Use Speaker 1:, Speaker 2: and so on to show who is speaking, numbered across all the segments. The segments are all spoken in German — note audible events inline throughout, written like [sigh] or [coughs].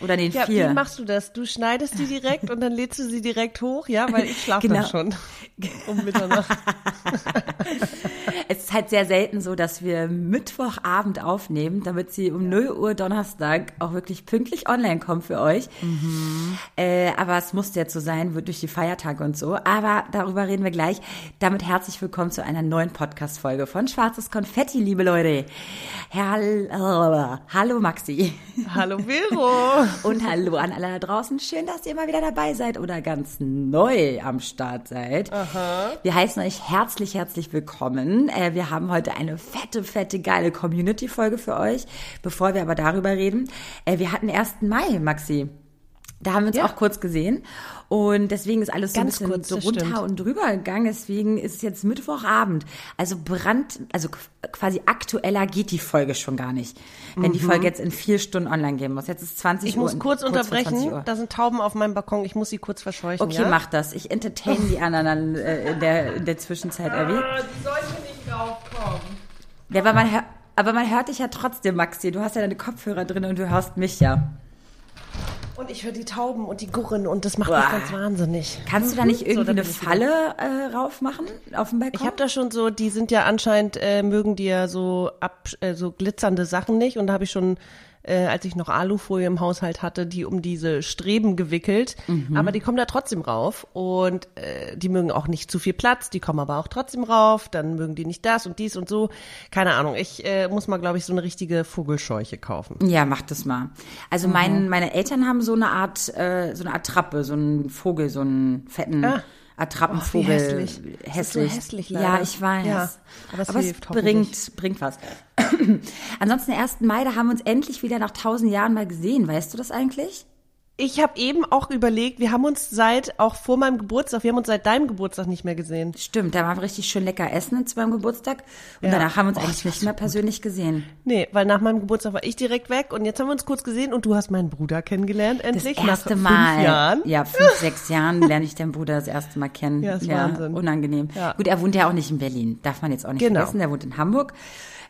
Speaker 1: Oder den
Speaker 2: ja,
Speaker 1: vier.
Speaker 2: Wie machst du das? Du schneidest die direkt und dann lädst du sie direkt hoch, ja? Weil ich schlafe
Speaker 1: Genau.
Speaker 2: dann schon [laughs] um Mitternacht. [laughs]
Speaker 1: Ist halt sehr selten so, dass wir Mittwochabend aufnehmen, damit sie um 0 Uhr Donnerstag auch wirklich pünktlich online kommt für euch. Äh, aber es musste jetzt so sein, wird durch die Feiertage und so. Aber darüber reden wir gleich. Damit herzlich willkommen zu einer neuen Podcast-Folge von Schwarzes Konfetti, liebe Leute. Hallo, hallo Maxi.
Speaker 2: Hallo Vero. [laughs]
Speaker 1: Und hallo an alle da draußen. Schön, dass ihr mal wieder dabei seid oder ganz neu am Start seid. Wir heißen euch herzlich, herzlich willkommen. Äh, wir haben heute eine fette, fette, geile Community-Folge für euch. Bevor wir aber darüber reden, äh, wir hatten 1. Mai, Maxi. Da haben wir uns
Speaker 2: Ja.
Speaker 1: auch kurz gesehen. Und deswegen ist alles so
Speaker 2: Ganz
Speaker 1: ein bisschen
Speaker 2: kurz,
Speaker 1: so runter
Speaker 2: stimmt.
Speaker 1: und drüber gegangen. Deswegen ist es jetzt Mittwochabend. Also brand, also qu- quasi aktueller geht die Folge schon gar nicht. Wenn die Folge jetzt in vier Stunden online gehen muss. Jetzt ist 20
Speaker 2: Mhm. Ich
Speaker 1: Uhr.
Speaker 2: muss
Speaker 1: und-
Speaker 2: kurz
Speaker 1: 20
Speaker 2: unterbrechen. Da sind Tauben auf meinem Balkon. Ich muss sie kurz verscheuchen.
Speaker 1: Okay,
Speaker 2: ja?
Speaker 1: mach das. Ich entertain die anderen dann äh, in, der, in der Zwischenzeit, Abby.
Speaker 2: Die sollte nicht raufkommen.
Speaker 1: Ja, aber man, hör, aber man hört dich ja trotzdem, Maxi. Du hast ja deine Kopfhörer drin und du hörst mich ja.
Speaker 2: Und ich höre die Tauben und die Gurren und das macht mich
Speaker 1: Uah.
Speaker 2: ganz wahnsinnig.
Speaker 1: Kannst du da nicht
Speaker 2: So,
Speaker 1: irgendwie
Speaker 2: da
Speaker 1: eine. Falle äh, raufmachen auf dem Balkon?
Speaker 2: Ich habe da schon so, die sind ja anscheinend, äh, mögen die ja so ab, äh, so glitzernde Sachen nicht. Und da habe ich schon, äh, als ich noch Alufolie im Haushalt hatte, die um diese Streben gewickelt. Aber die kommen da trotzdem rauf. Und äh, die mögen auch nicht zu viel Platz, die kommen aber auch trotzdem rauf. Dann mögen die nicht das und dies und so. Keine Ahnung. Ich äh, muss mal, glaube ich, so eine richtige Vogelscheuche kaufen.
Speaker 1: Ja, mach das mal. Also
Speaker 2: Mhm.
Speaker 1: mein, meine Eltern haben so eine Art, äh, so eine Art Trappe, so einen Vogel, so einen fetten
Speaker 2: Ah.
Speaker 1: Attrappenvogel.
Speaker 2: Oh, hässlich.
Speaker 1: Hässlich.
Speaker 2: so hässlich,
Speaker 1: Ja, ich weiß.
Speaker 2: Ja, aber es
Speaker 1: aber
Speaker 2: hilft
Speaker 1: es bringt, bringt was. [clears throat] Ansonsten, den 1. Mai, da haben wir uns endlich wieder nach tausend Jahren mal gesehen. Weißt du das eigentlich?
Speaker 2: Ich habe eben auch überlegt, wir haben uns seit, auch vor meinem Geburtstag, wir haben uns seit deinem Geburtstag nicht mehr gesehen.
Speaker 1: Stimmt, da waren wir richtig schön lecker essen zu meinem Geburtstag. Und
Speaker 2: Ja.
Speaker 1: danach haben wir uns
Speaker 2: Oh,
Speaker 1: eigentlich
Speaker 2: das
Speaker 1: nicht mehr persönlich gesehen.
Speaker 2: Nee, weil nach meinem Geburtstag war ich direkt weg und jetzt haben wir uns kurz gesehen und du hast meinen Bruder kennengelernt
Speaker 1: Das
Speaker 2: endlich
Speaker 1: erste
Speaker 2: nach
Speaker 1: Mal.
Speaker 2: fünf Jahren.
Speaker 1: Ja, fünf, sechs Jahren lerne ich deinen Bruder das erste Mal kennen.
Speaker 2: Ja, ist Wahnsinn.
Speaker 1: Unangenehm.
Speaker 2: Ja.
Speaker 1: Gut, er wohnt ja auch nicht in Berlin. Darf man jetzt auch nicht
Speaker 2: Genau.
Speaker 1: vergessen. Er wohnt in Hamburg.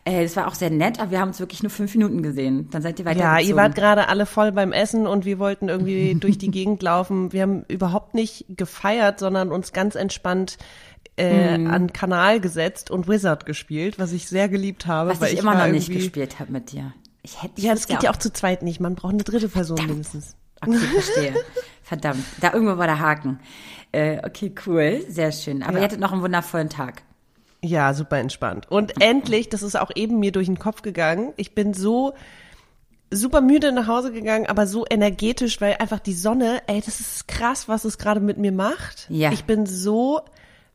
Speaker 1: Äh, das war auch sehr nett, aber wir haben uns wirklich nur fünf Minuten gesehen. Dann seid ihr weitergezogen.
Speaker 2: Ja, ihr wart gerade alle voll beim Essen und wir wollten irgendwie [laughs] durch die Gegend laufen. Wir haben überhaupt nicht gefeiert, sondern uns ganz entspannt äh,
Speaker 1: Mhm.
Speaker 2: an Kanal gesetzt und Wizard gespielt, was ich sehr geliebt habe.
Speaker 1: Was
Speaker 2: weil
Speaker 1: ich immer
Speaker 2: war
Speaker 1: noch nicht gespielt habe mit dir. Ich hätte, ich
Speaker 2: Ja, das geht ja auch zu zweit nicht. Man braucht eine dritte Person mindestens.
Speaker 1: Okay, [laughs] verstehe. Verdammt. Da irgendwo war der Haken. Äh, okay, cool. Sehr schön. Aber
Speaker 2: Ja.
Speaker 1: ihr hattet noch einen wundervollen Tag.
Speaker 2: Ja, super entspannt. Und endlich, das ist auch eben mir durch den Kopf gegangen, ich bin so super müde nach Hause gegangen, aber so energetisch, weil einfach die Sonne, ey, das ist krass, was es gerade mit mir macht.
Speaker 1: Ja.
Speaker 2: Ich bin so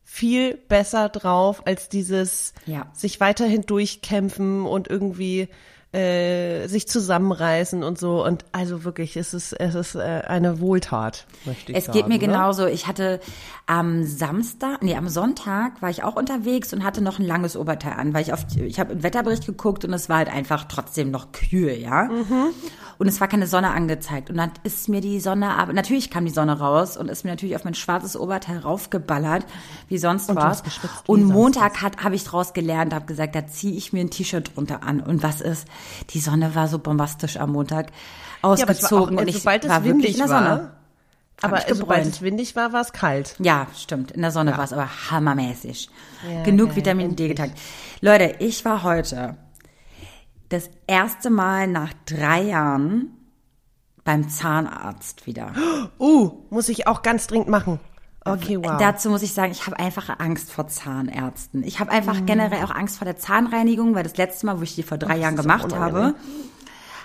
Speaker 2: viel besser drauf als dieses
Speaker 1: Ja.
Speaker 2: sich weiterhin durchkämpfen und irgendwie äh, sich zusammenreißen und so. Und also wirklich, es ist, es ist äh, eine Wohltat, möchte ich
Speaker 1: Es
Speaker 2: sagen.
Speaker 1: geht mir
Speaker 2: ne?
Speaker 1: genauso. Ich hatte am Samstag, nee, am Sonntag war ich auch unterwegs und hatte noch ein langes Oberteil an, weil ich auf, ich habe im Wetterbericht geguckt und es war halt einfach trotzdem noch kühl, ja. Und es war keine Sonne angezeigt. Und dann ist mir die Sonne, aber natürlich kam die Sonne raus und ist mir natürlich auf mein schwarzes Oberteil raufgeballert, wie sonst
Speaker 2: Und
Speaker 1: was. Und Montag hat habe ich draus gelernt, habe gesagt, da ziehe ich mir ein T-Shirt drunter an. Und was ist? Die Sonne war so bombastisch am Montag
Speaker 2: Ja, aber war
Speaker 1: ausgezogen und ich
Speaker 2: sobald es
Speaker 1: war wirklich
Speaker 2: windig
Speaker 1: in der
Speaker 2: war,
Speaker 1: Sonne.
Speaker 2: aber
Speaker 1: ich
Speaker 2: sobald es windig war, war es kalt.
Speaker 1: Ja, stimmt. In der Sonne war es aber hammermäßig.
Speaker 2: Ja,
Speaker 1: Genug
Speaker 2: geil,
Speaker 1: Vitamin D
Speaker 2: endlich.
Speaker 1: getankt. Leute, ich war heute das erste Mal nach drei Jahren beim Zahnarzt wieder. [gasps]
Speaker 2: Uh, muss ich auch ganz dringend machen. Okay, wow.
Speaker 1: Dazu muss ich sagen, ich habe einfach Angst vor Zahnärzten. Ich habe einfach
Speaker 2: Mhm.
Speaker 1: generell auch Angst vor der Zahnreinigung, weil das letzte Mal, wo ich die vor drei Jahren
Speaker 2: ist auch
Speaker 1: gemacht habe,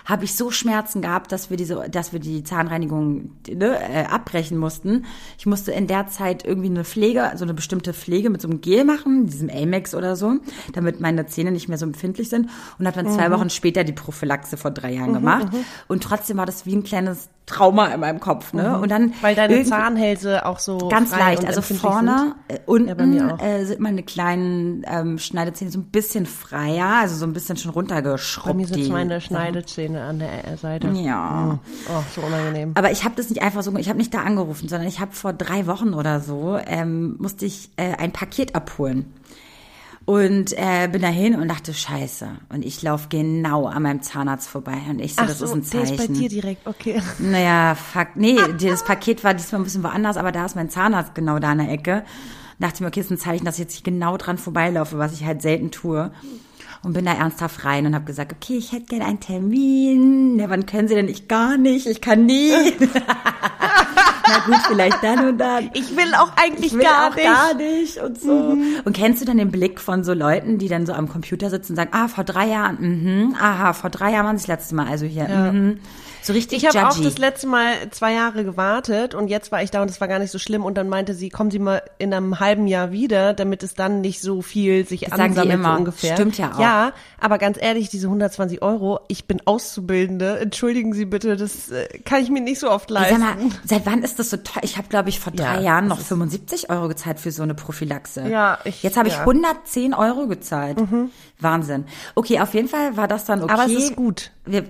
Speaker 1: habe ich so Schmerzen gehabt, dass wir diese, dass wir die Zahnreinigung ne, äh, abbrechen mussten. Ich musste in der Zeit irgendwie eine Pflege, also eine bestimmte Pflege mit so einem Gel machen, diesem Amex oder so, damit meine Zähne nicht mehr so empfindlich sind. Und habe dann zwei
Speaker 2: Mhm.
Speaker 1: Wochen später die Prophylaxe vor drei Jahren gemacht. Und trotzdem war das wie ein kleines Trauma in meinem Kopf. Ne? Und dann
Speaker 2: Mhm. Weil deine Zahnhälse auch so
Speaker 1: Ganz leicht, also vorne, äh,
Speaker 2: Ja, bei mir
Speaker 1: unten
Speaker 2: auch.
Speaker 1: äh, sind meine kleinen ähm, Schneidezähne so ein bisschen freier, also so ein bisschen schon runtergeschrubbt.
Speaker 2: Bei mir sind meine
Speaker 1: Sachen.
Speaker 2: Schneidezähne an der Seite.
Speaker 1: Ja.
Speaker 2: Oh, so unangenehm.
Speaker 1: Aber ich habe das nicht einfach so, ich habe nicht da angerufen, sondern ich habe vor drei Wochen oder so, ähm, musste ich äh, ein Paket abholen. Und äh, bin dahin und dachte, scheiße. Und ich laufe genau an meinem Zahnarzt vorbei. Und ich so,
Speaker 2: Ach
Speaker 1: das
Speaker 2: so,
Speaker 1: ist ein
Speaker 2: der
Speaker 1: Zeichen.
Speaker 2: ist bei dir direkt, okay.
Speaker 1: Naja, fuck. Nee, das Paket war diesmal ein bisschen woanders, aber da ist mein Zahnarzt genau da in der Ecke. Dachte ich mir, okay, das ist ein Zeichen, dass ich jetzt genau dran vorbeilaufe, was ich halt selten tue. Und bin da ernsthaft rein und habe gesagt, okay, ich hätte gerne einen Termin. Ja, wann können Sie denn? Ich gar nicht, ich kann nie. [laughs] Na gut, vielleicht dann und dann.
Speaker 2: Ich will auch eigentlich
Speaker 1: Ich will
Speaker 2: gar
Speaker 1: auch
Speaker 2: nicht.
Speaker 1: gar nicht und so. Und kennst du dann den Blick von so Leuten, die dann so am Computer sitzen und sagen, ah, vor drei Jahren, mhm, aha, vor drei Jahren waren sie das letzte Mal, also hier, mhm. So richtig
Speaker 2: Ich habe auch das letzte Mal zwei Jahre gewartet und jetzt war ich da und es war gar nicht so schlimm und dann meinte sie, kommen Sie mal in einem halben Jahr wieder, damit es dann nicht so viel sich
Speaker 1: Das
Speaker 2: ansammelt
Speaker 1: immer.
Speaker 2: so ungefähr.
Speaker 1: Stimmt ja auch.
Speaker 2: Ja, aber ganz ehrlich, diese 120 Euro, ich bin Auszubildende, entschuldigen Sie bitte, das äh, kann ich mir nicht so oft leisten.
Speaker 1: Sag mal, seit wann ist das so teuer? Ich habe, glaube ich, vor drei
Speaker 2: Ja,
Speaker 1: Jahren noch 75 Euro gezahlt für so eine Prophylaxe.
Speaker 2: Ja, ich-
Speaker 1: Jetzt habe ich
Speaker 2: ja. Mhm.
Speaker 1: 110 Euro gezahlt. Wahnsinn. Okay, auf jeden Fall war das dann okay.
Speaker 2: Aber es ist gut.
Speaker 1: Wir,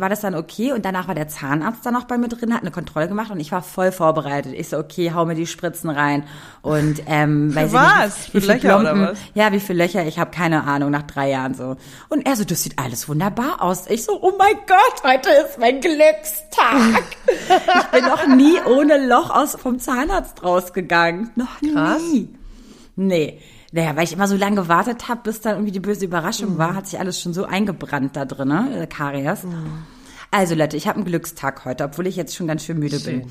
Speaker 1: war das dann okay und danach war der Zahnarzt dann noch bei mir drin, hat eine Kontrolle gemacht und ich war voll vorbereitet. Ich so, okay, hau mir die Spritzen rein und ähm, [laughs] weiß ich
Speaker 2: was?
Speaker 1: nicht,
Speaker 2: Für
Speaker 1: wie viele
Speaker 2: Löcher oder
Speaker 1: Plomben,
Speaker 2: was?
Speaker 1: ja, wie viele Löcher, ich habe keine Ahnung, nach drei Jahren so. Und er so, das sieht alles wunderbar aus. Ich so, oh mein Gott, heute ist mein Glückstag. [laughs] ich bin noch nie ohne Loch aus vom Zahnarzt rausgegangen. Noch
Speaker 2: Krass.
Speaker 1: nie. Nee. Naja, weil ich immer so lange gewartet habe, bis dann irgendwie die böse Überraschung
Speaker 2: Mhm.
Speaker 1: war, hat sich alles schon so eingebrannt da drin, ne? äh, Karies. Also Leute, ich habe einen Glückstag heute, obwohl ich jetzt schon ganz schön müde bin.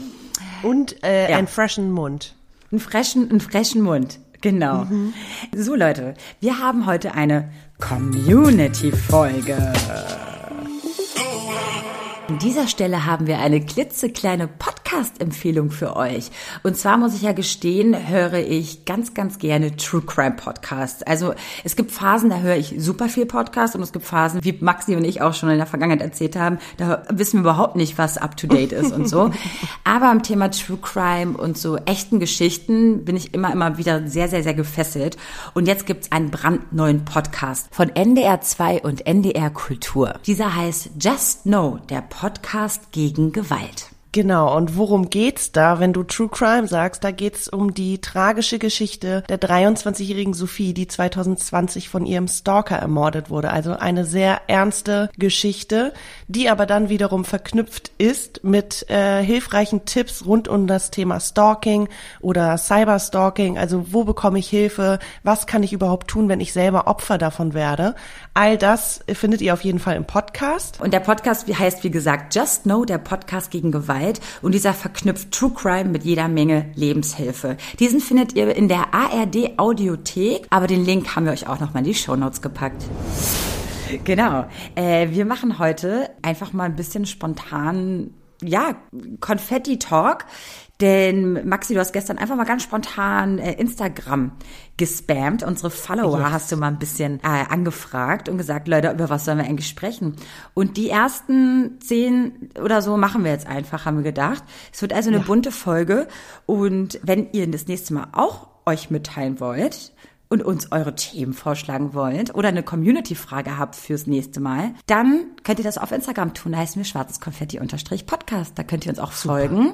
Speaker 2: Und äh,
Speaker 1: Ja.
Speaker 2: einen freshen Mund.
Speaker 1: Einen frischen, einen frischen Mund. Genau.
Speaker 2: Mhm.
Speaker 1: So Leute, wir haben heute eine Community-Folge. An dieser Stelle haben wir eine klitzekleine Podcast-Empfehlung für euch. Und zwar muss ich ja gestehen, höre ich ganz, ganz gerne True Crime Podcasts. Also es gibt Phasen, da höre ich super viel Podcast und es gibt Phasen, wie Maxi und ich auch schon in der Vergangenheit erzählt haben, da wissen wir überhaupt nicht, was up to date ist und so. [laughs] Aber am Thema True Crime und so echten Geschichten bin ich immer, immer wieder sehr, sehr, sehr gefesselt. Und jetzt gibt's einen brandneuen Podcast von NDR 2 und NDR Kultur. Dieser heißt Just Know, der Podcast gegen Gewalt.
Speaker 2: Genau, und worum geht's da, wenn du True Crime sagst? Da geht's um die tragische Geschichte der 23-jährigen Sophie, die 2020 von ihrem Stalker ermordet wurde. Also eine sehr ernste Geschichte, die aber dann wiederum verknüpft ist mit äh, hilfreichen Tipps rund um das Thema Stalking oder Cyberstalking. Also wo bekomme ich Hilfe? Was kann ich überhaupt tun, wenn ich selber Opfer davon werde? All das findet ihr auf jeden Fall im Podcast.
Speaker 1: Und der Podcast heißt, wie gesagt, Just Know, der Podcast gegen Gewalt. Und dieser verknüpft True Crime mit jeder Menge Lebenshilfe. Diesen findet ihr in der ARD Audiothek, aber den Link haben wir euch auch nochmal in die Shownotes gepackt. Genau. Äh, wir machen heute einfach mal ein bisschen spontan, ja, Konfetti-Talk. Denn Maxi, du hast gestern einfach mal ganz spontan äh, Instagram gespammt. Unsere Follower hast du mal ein bisschen äh, angefragt und gesagt, Leute, über was sollen wir eigentlich sprechen? Und die ersten zehn oder so machen wir jetzt einfach, haben wir gedacht. Es wird also eine bunte Folge. Und wenn ihr das nächste Mal auch euch mitteilen wollt, und uns eure Themen vorschlagen wollt oder eine Community-Frage habt fürs nächste Mal, dann könnt ihr das auf Instagram tun. Da heißen wir schwarzes Konfetti-Podcast. Da könnt ihr uns auch folgen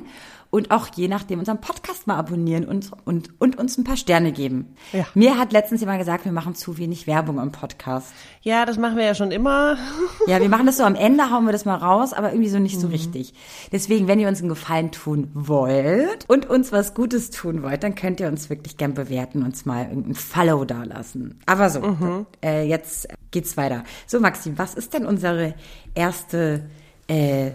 Speaker 1: und auch je nachdem unseren Podcast mal abonnieren und, und, und uns ein paar Sterne geben.
Speaker 2: Ja.
Speaker 1: Mir hat letztens jemand gesagt, wir machen zu wenig Werbung im Podcast.
Speaker 2: Ja, das machen wir ja schon immer.
Speaker 1: Ja, wir machen das so am [laughs] Ende, hauen wir das mal raus, aber irgendwie so nicht so richtig. Deswegen, wenn ihr uns einen Gefallen tun wollt und uns was Gutes tun wollt, dann könnt ihr uns wirklich gern bewerten, uns mal irgendein Follow da lassen. Aber so, äh, jetzt geht's weiter. So, Maxi, was ist denn unsere erste, äh,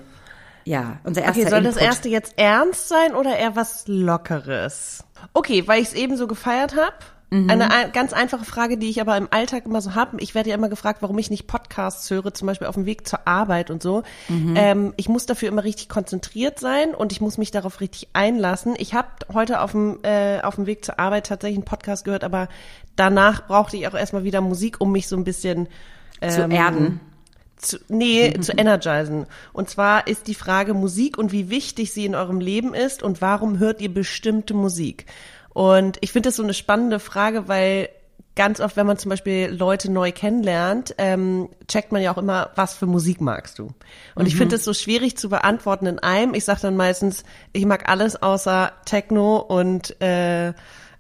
Speaker 1: ja, unser erster
Speaker 2: Okay, soll das
Speaker 1: Input?
Speaker 2: erste jetzt ernst sein oder eher was Lockeres? Okay, weil ich es eben so gefeiert habe, Eine ein, ganz einfache Frage, die ich aber im Alltag immer so habe. Ich werde ja immer gefragt, warum ich nicht Podcasts höre, zum Beispiel auf dem Weg zur Arbeit und so. Ähm, ich muss dafür immer richtig konzentriert sein und ich muss mich darauf richtig einlassen. Ich habe heute auf dem, äh, auf dem Weg zur Arbeit tatsächlich einen Podcast gehört, aber danach brauchte ich auch erstmal wieder Musik, um mich so ein bisschen
Speaker 1: Zu
Speaker 2: ähm,
Speaker 1: erden.
Speaker 2: Zu, nee, zu [laughs] energisen. Und zwar ist die Frage Musik und wie wichtig sie in eurem Leben ist und warum hört ihr bestimmte Musik? Und ich finde das so eine spannende Frage, weil ganz oft, wenn man zum Beispiel Leute neu kennenlernt, ähm, checkt man ja auch immer, was für Musik magst du. Und ich finde es so schwierig zu beantworten in einem. Ich sage dann meistens, ich mag alles außer Techno und äh, äh,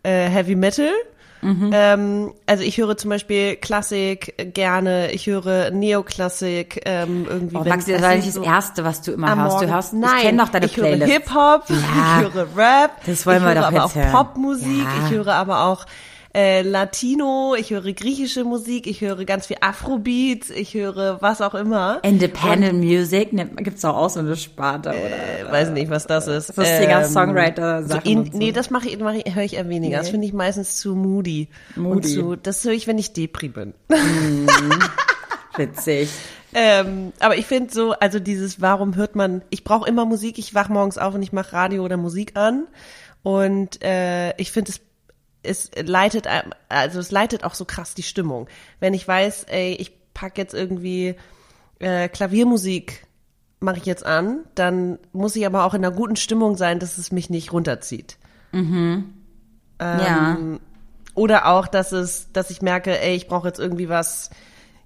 Speaker 2: Heavy Metal. Ähm, also ich höre zum Beispiel Klassik gerne, ich höre Neoklassik, ähm, irgendwie.
Speaker 1: Oh, Maxi, das war nicht das
Speaker 2: so
Speaker 1: Erste, was du immer hörst. Du hörst,
Speaker 2: Nein,
Speaker 1: ich kenne doch deine
Speaker 2: ich höre
Speaker 1: Playlist.
Speaker 2: Hip-Hop,
Speaker 1: Ja.
Speaker 2: ich höre Rap,
Speaker 1: Das wollen
Speaker 2: ich
Speaker 1: wir
Speaker 2: höre
Speaker 1: doch
Speaker 2: aber
Speaker 1: jetzt
Speaker 2: auch
Speaker 1: hören.
Speaker 2: Popmusik,
Speaker 1: Ja.
Speaker 2: ich höre aber auch äh, Latino, ich höre griechische Musik, ich höre ganz viel Afrobeats, ich höre was auch immer.
Speaker 1: Independent Music, ne, gibt's auch, auch so eine Sparte, oder?
Speaker 2: Äh, weiß nicht, was das ist.
Speaker 1: So Singer-Songwriter-Sachen
Speaker 2: so in,
Speaker 1: und so.
Speaker 2: Nee, das mache ich, mach ich höre ich eher weniger. Das
Speaker 1: Nee.
Speaker 2: finde ich meistens zu moody. Und
Speaker 1: Moody.
Speaker 2: zu, das höre ich, wenn ich Depri bin.
Speaker 1: Witzig. [laughs]
Speaker 2: Ähm, aber ich finde so, also dieses, warum hört man, ich brauche immer Musik, ich wach morgens auf und ich mache Radio oder Musik an. Und äh, ich finde es, es leitet, also es leitet auch so krass die Stimmung. Wenn ich weiß, ey, ich pack jetzt irgendwie äh, Klaviermusik mache ich jetzt an, dann muss ich aber auch in einer guten Stimmung sein, dass es mich nicht runterzieht.
Speaker 1: ja.
Speaker 2: Oder auch, dass es, dass ich merke, ey, ich brauche jetzt irgendwie was,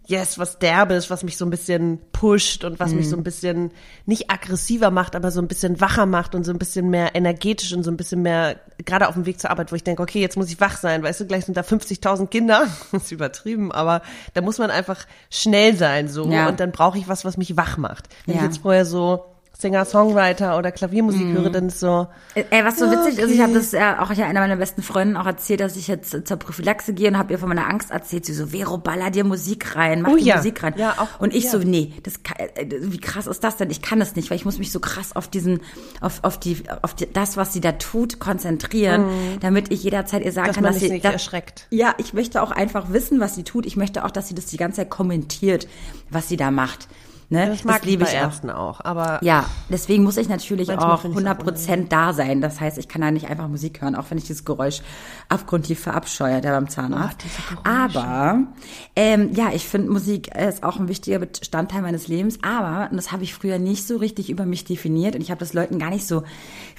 Speaker 2: yes, was derbes, was mich so ein bisschen pusht und was mich so ein bisschen nicht aggressiver macht, aber so ein bisschen wacher macht und so ein bisschen mehr energetisch und so ein bisschen mehr, gerade auf dem Weg zur Arbeit, wo ich denke, okay, jetzt muss ich wach sein, weißt du, gleich sind da 50.000 Kinder, [laughs] das ist übertrieben, aber da muss man einfach schnell sein, so,
Speaker 1: Ja.
Speaker 2: und dann brauche ich was, was mich wach macht. Wenn ich
Speaker 1: Ja.
Speaker 2: jetzt vorher so Singer-Songwriter oder Klaviermusik höre, dann ist so,
Speaker 1: Ey, was so
Speaker 2: Ah,
Speaker 1: witzig ist, ich habe das ja auch ja einer meiner besten Freundinnen auch erzählt, dass ich jetzt zur Prophylaxe gehe und habe ihr von meiner Angst erzählt. Sie so, Vero, baller dir Musik rein, mach
Speaker 2: Oh
Speaker 1: die
Speaker 2: ja.
Speaker 1: Musik rein.
Speaker 2: Ja, auch-
Speaker 1: und ich
Speaker 2: ja.
Speaker 1: so, nee, das kann, äh, wie krass ist das denn? Ich kann das nicht, weil ich muss mich so krass auf diesen, auf, auf die, auf die, das, was sie da tut, konzentrieren, damit ich jederzeit ihr sagen
Speaker 2: Mhm. Dass
Speaker 1: kann,
Speaker 2: man
Speaker 1: dass sie
Speaker 2: nicht
Speaker 1: dass-
Speaker 2: erschreckt.
Speaker 1: Ja, ich möchte auch einfach wissen, was sie tut. Ich möchte auch, dass sie das die ganze Zeit kommentiert, was sie da macht. Ne?
Speaker 2: das mag ich
Speaker 1: liebe
Speaker 2: bei
Speaker 1: ich auch.
Speaker 2: Ärzten auch, aber
Speaker 1: Ja, deswegen muss ich natürlich auch
Speaker 2: finde ich's auch
Speaker 1: 100 Prozent da sein. Das heißt, ich kann da nicht einfach Musik hören, auch wenn ich dieses Geräusch abgrundtief verabscheue, der beim Zahnarzt. aber ähm, ja, ich finde Musik ist auch ein wichtiger Bestandteil meines Lebens. Aber und das habe ich früher nicht so richtig über mich definiert und ich habe das Leuten gar nicht so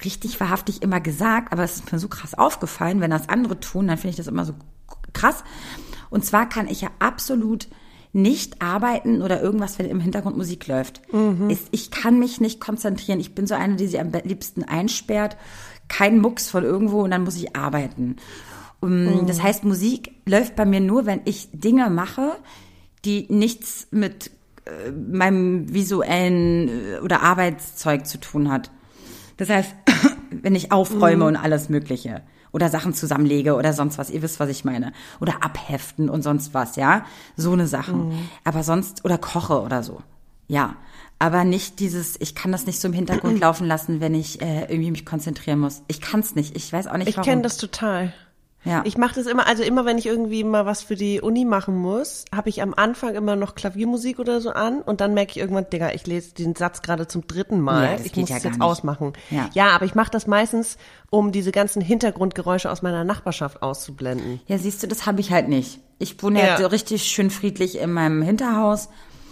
Speaker 1: richtig wahrhaftig immer gesagt. Aber es ist mir so krass aufgefallen, wenn das andere tun, dann finde ich das immer so krass. Und zwar kann ich ja absolut nicht arbeiten oder irgendwas, wenn im Hintergrund Musik läuft. Ich, ich kann mich nicht konzentrieren. Ich bin so eine, die sie am liebsten einsperrt. Kein Mucks von irgendwo und dann muss ich arbeiten. Um, Das heißt, Musik läuft bei mir nur, wenn ich Dinge mache, die nichts mit äh, meinem visuellen äh, oder Arbeitszeug zu tun hat. Das heißt, [coughs] wenn ich aufräume und alles Mögliche oder Sachen zusammenlege oder sonst was, ihr wisst, was ich meine. Oder abheften und sonst was, ja. So eine Sachen. Aber sonst, oder koche oder so. Ja. Aber nicht dieses, ich kann das nicht so im Hintergrund [clears throat] laufen lassen, wenn ich äh, irgendwie mich konzentrieren muss. Ich kann es nicht. Ich weiß auch nicht,
Speaker 2: Ich
Speaker 1: warum.
Speaker 2: kenne das total.
Speaker 1: Ja.
Speaker 2: Ich mache das immer, also immer wenn ich irgendwie mal was für die Uni machen muss, habe ich am Anfang immer noch Klaviermusik oder so an und dann merke ich irgendwann, Digga, ich lese den Satz gerade zum dritten Mal.
Speaker 1: Ja, das
Speaker 2: ich muss
Speaker 1: ja gar
Speaker 2: jetzt
Speaker 1: nicht.
Speaker 2: ausmachen.
Speaker 1: Ja.
Speaker 2: ja, aber ich mache das meistens, um diese ganzen Hintergrundgeräusche aus meiner Nachbarschaft auszublenden.
Speaker 1: Ja, siehst du, das habe ich halt nicht. Ich wohne
Speaker 2: Ja.
Speaker 1: ja so richtig schön friedlich in meinem Hinterhaus.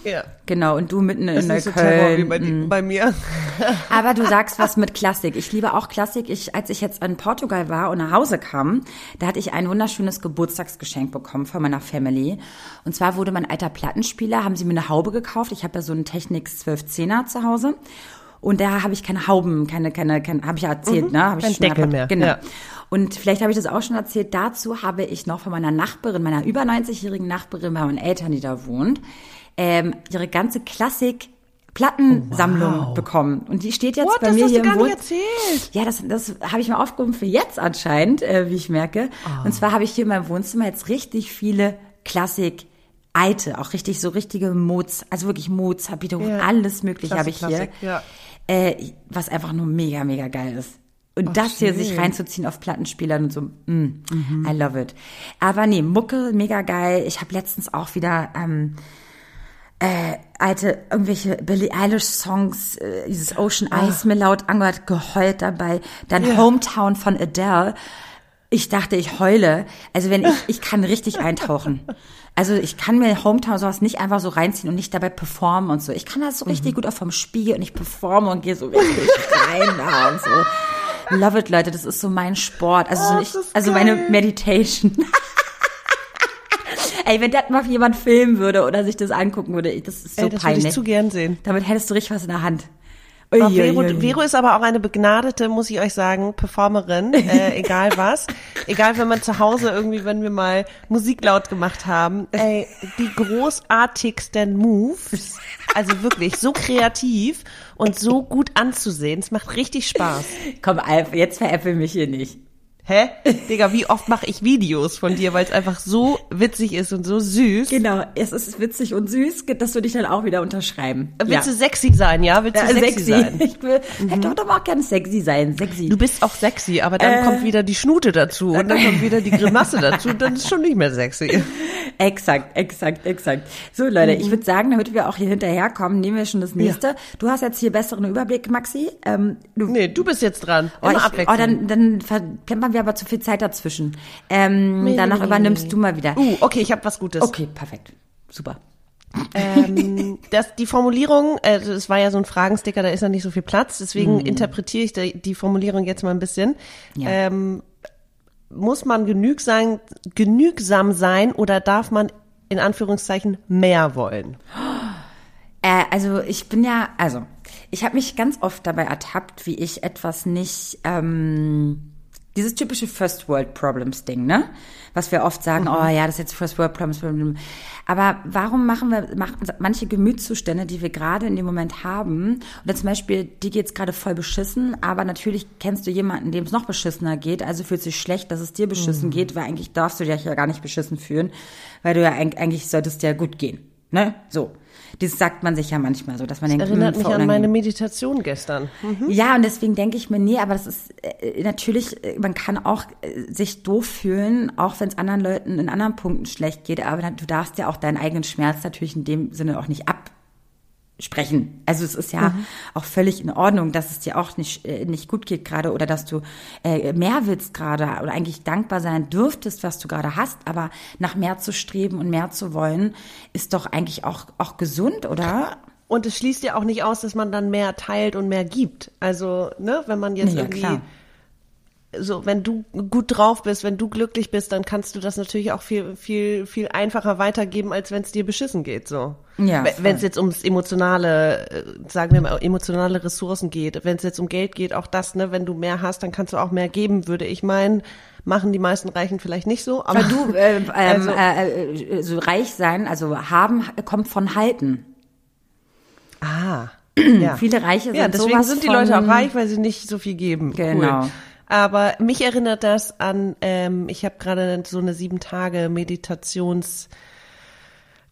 Speaker 2: Ja.
Speaker 1: Genau, und du mitten
Speaker 2: Das
Speaker 1: in
Speaker 2: nicht so Terror wie bei, die- bei mir. [laughs]
Speaker 1: Aber du sagst was mit Klassik. Ich liebe auch Klassik. Ich, als ich jetzt in Portugal war und nach Hause kam, da hatte ich ein wunderschönes Geburtstagsgeschenk bekommen von meiner Family. Und zwar wurde mein alter Plattenspieler, haben sie mir eine Haube gekauft. Ich habe ja so einen Technics 1210er zu Hause. Und da habe ich keine Hauben, keine, keine, keine habe ich ja erzählt, ne? Habe ich
Speaker 2: kein
Speaker 1: schon
Speaker 2: Deckel mehr,
Speaker 1: Genau.
Speaker 2: ja.
Speaker 1: Und vielleicht habe ich das auch schon erzählt. Dazu habe ich noch von meiner Nachbarin, meiner über 90-jährigen Nachbarin bei meinen Eltern, die da wohnt, ähm, ihre ganze Klassik Plattensammlung bekommen. Und die steht jetzt
Speaker 2: What,
Speaker 1: bei
Speaker 2: das
Speaker 1: mir hier im Wohnzimmer.
Speaker 2: erzählt.
Speaker 1: Ja, das, das habe ich mir aufgehoben für jetzt anscheinend, äh, wie ich merke.
Speaker 2: Ah.
Speaker 1: Und zwar habe ich hier in meinem Wohnzimmer jetzt richtig viele Klassik, alte, auch richtig so richtige Mods, also wirklich Mozart, Beethoven,
Speaker 2: Ja.
Speaker 1: alles mögliche habe ich hier.
Speaker 2: Ja.
Speaker 1: Äh, was einfach nur mega, mega geil ist. Und
Speaker 2: Ach,
Speaker 1: das hier
Speaker 2: schön.
Speaker 1: sich reinzuziehen auf Plattenspielern und so, mm, I love it. Aber nee, Mucke, mega geil. Ich habe letztens auch wieder ähm, äh, alte, irgendwelche Billie Eilish Songs, äh, dieses Ocean Eyes mir laut angehört, geheult dabei. Dann
Speaker 2: Ja.
Speaker 1: Hometown von Adele. Ich dachte, ich heule. Also wenn ich, ich kann richtig eintauchen. Also ich kann mir Hometown sowas nicht einfach so reinziehen und nicht dabei performen und so. Ich kann das so richtig gut auch vom Spiegel und ich performe und gehe so richtig [laughs] rein da und so. Love it, Leute, das ist so mein Sport. Also, so
Speaker 2: Oh,
Speaker 1: ich,
Speaker 2: das ist
Speaker 1: also
Speaker 2: geil.
Speaker 1: meine Meditation. [laughs] Ey, wenn das mal jemand filmen würde oder sich das angucken würde, das ist so
Speaker 2: Ey, das würde
Speaker 1: peinlich.
Speaker 2: ich zu gern sehen.
Speaker 1: Damit hättest du richtig was in der Hand. Ui,
Speaker 2: Vero,
Speaker 1: ui, ui.
Speaker 2: Vero ist aber auch eine begnadete, muss ich euch sagen, Performerin, äh, egal was. [laughs] egal, wenn man zu Hause irgendwie, wenn wir mal Musik laut gemacht haben, ey, die großartigsten Moves, also wirklich so kreativ und so gut anzusehen. Es macht richtig Spaß.
Speaker 1: Komm, Alf, jetzt veräppel mich hier nicht.
Speaker 2: Hä? Digga, wie oft mache ich Videos von dir, weil es einfach so witzig ist und so süß.
Speaker 1: Genau, es ist witzig und süß, das würde ich dann auch wieder unterschreiben.
Speaker 2: Willst du sexy sein, ja? Willst du
Speaker 1: ja,
Speaker 2: sexy,
Speaker 1: sexy.
Speaker 2: sein?
Speaker 1: Ich will, hätte doch auch gerne sexy sein, sexy.
Speaker 2: Du bist auch sexy, aber dann
Speaker 1: Äh.
Speaker 2: kommt wieder die Schnute dazu [laughs] und dann kommt wieder die Grimasse dazu und dann ist schon nicht mehr sexy. [laughs]
Speaker 1: Exakt, exakt, exakt. So Leute,
Speaker 2: Mhm.
Speaker 1: ich würde sagen, damit wir auch hier hinterherkommen, nehmen wir schon das nächste. Du hast jetzt hier besseren Überblick, Maxi. Ähm, du,
Speaker 2: Nee, du bist jetzt dran.
Speaker 1: Oh, ich, oh, dann, dann verplempern wir aber zu viel Zeit dazwischen. Ähm, danach übernimmst du mal wieder.
Speaker 2: uh, okay, ich habe was Gutes.
Speaker 1: Okay, perfekt. Super.
Speaker 2: Ähm, [laughs] das, die Formulierung, äh, das war ja so ein Fragensticker, da ist ja nicht so viel Platz, deswegen interpretiere ich die, die Formulierung jetzt mal ein bisschen.
Speaker 1: Ja.
Speaker 2: Ähm, muss man genügsam, genügsam sein oder darf man in Anführungszeichen mehr wollen?
Speaker 1: Äh, also ich bin ja, also ich habe mich ganz oft dabei ertappt, wie ich etwas nicht, ähm, dieses typische First World Problems Ding, ne? Was wir oft sagen, oh ja, das ist jetzt First World Problems. Problem. Aber warum machen wir machen manche Gemütszustände, die wir gerade in dem Moment haben, oder zum Beispiel, die geht's gerade voll beschissen, aber natürlich kennst du jemanden, dem es noch beschissener geht, also fühlt sich schlecht, dass es dir beschissen geht, weil eigentlich darfst du dich ja gar nicht beschissen fühlen, weil du ja eig- eigentlich solltest dir ja gut gehen, ne? So. Das sagt man sich ja manchmal so, dass man denkt,
Speaker 2: Erinnert mich an meine Meditation gestern.
Speaker 1: Ja, und deswegen denke ich mir, nee, aber das ist äh, natürlich, äh, man kann auch äh, sich doof fühlen, auch wenn es anderen Leuten in anderen Punkten schlecht geht, aber dann, du darfst ja auch deinen eigenen Schmerz natürlich in dem Sinne auch nicht absprechen. Also es ist ja auch völlig in Ordnung, dass es dir auch nicht, äh, nicht gut geht gerade oder dass du äh, mehr willst gerade oder eigentlich dankbar sein dürftest, was du gerade hast, aber nach mehr zu streben und mehr zu wollen, ist doch eigentlich auch, auch gesund, oder?
Speaker 2: Und es schließt ja auch nicht aus, dass man dann mehr teilt und mehr gibt. Also, ne, wenn man jetzt
Speaker 1: Ja,
Speaker 2: irgendwie,
Speaker 1: klar.
Speaker 2: So, wenn du gut drauf bist, wenn du glücklich bist, dann kannst du das natürlich auch viel, viel, viel einfacher weitergeben, als wenn es dir beschissen geht, so.
Speaker 1: Ja,
Speaker 2: Wenn es jetzt ums emotionale, äh, sagen wir mal, emotionale Ressourcen geht, wenn es jetzt um Geld geht, auch das, ne, wenn du mehr hast, dann kannst du auch mehr geben, würde ich meinen. Machen die meisten Reichen vielleicht nicht so, aber
Speaker 1: du [laughs] äh, ähm,
Speaker 2: Also-
Speaker 1: äh, äh, so reich sein, also haben kommt von halten.
Speaker 2: Ah. [clears throat] Ja.
Speaker 1: Viele Reiche sind
Speaker 2: Ja, deswegen sind die Leute auch reich, weil sie nicht so viel geben.
Speaker 1: Genau.
Speaker 2: Cool. Aber mich erinnert das an, ähm, ich habe gerade so eine sieben Tage Meditations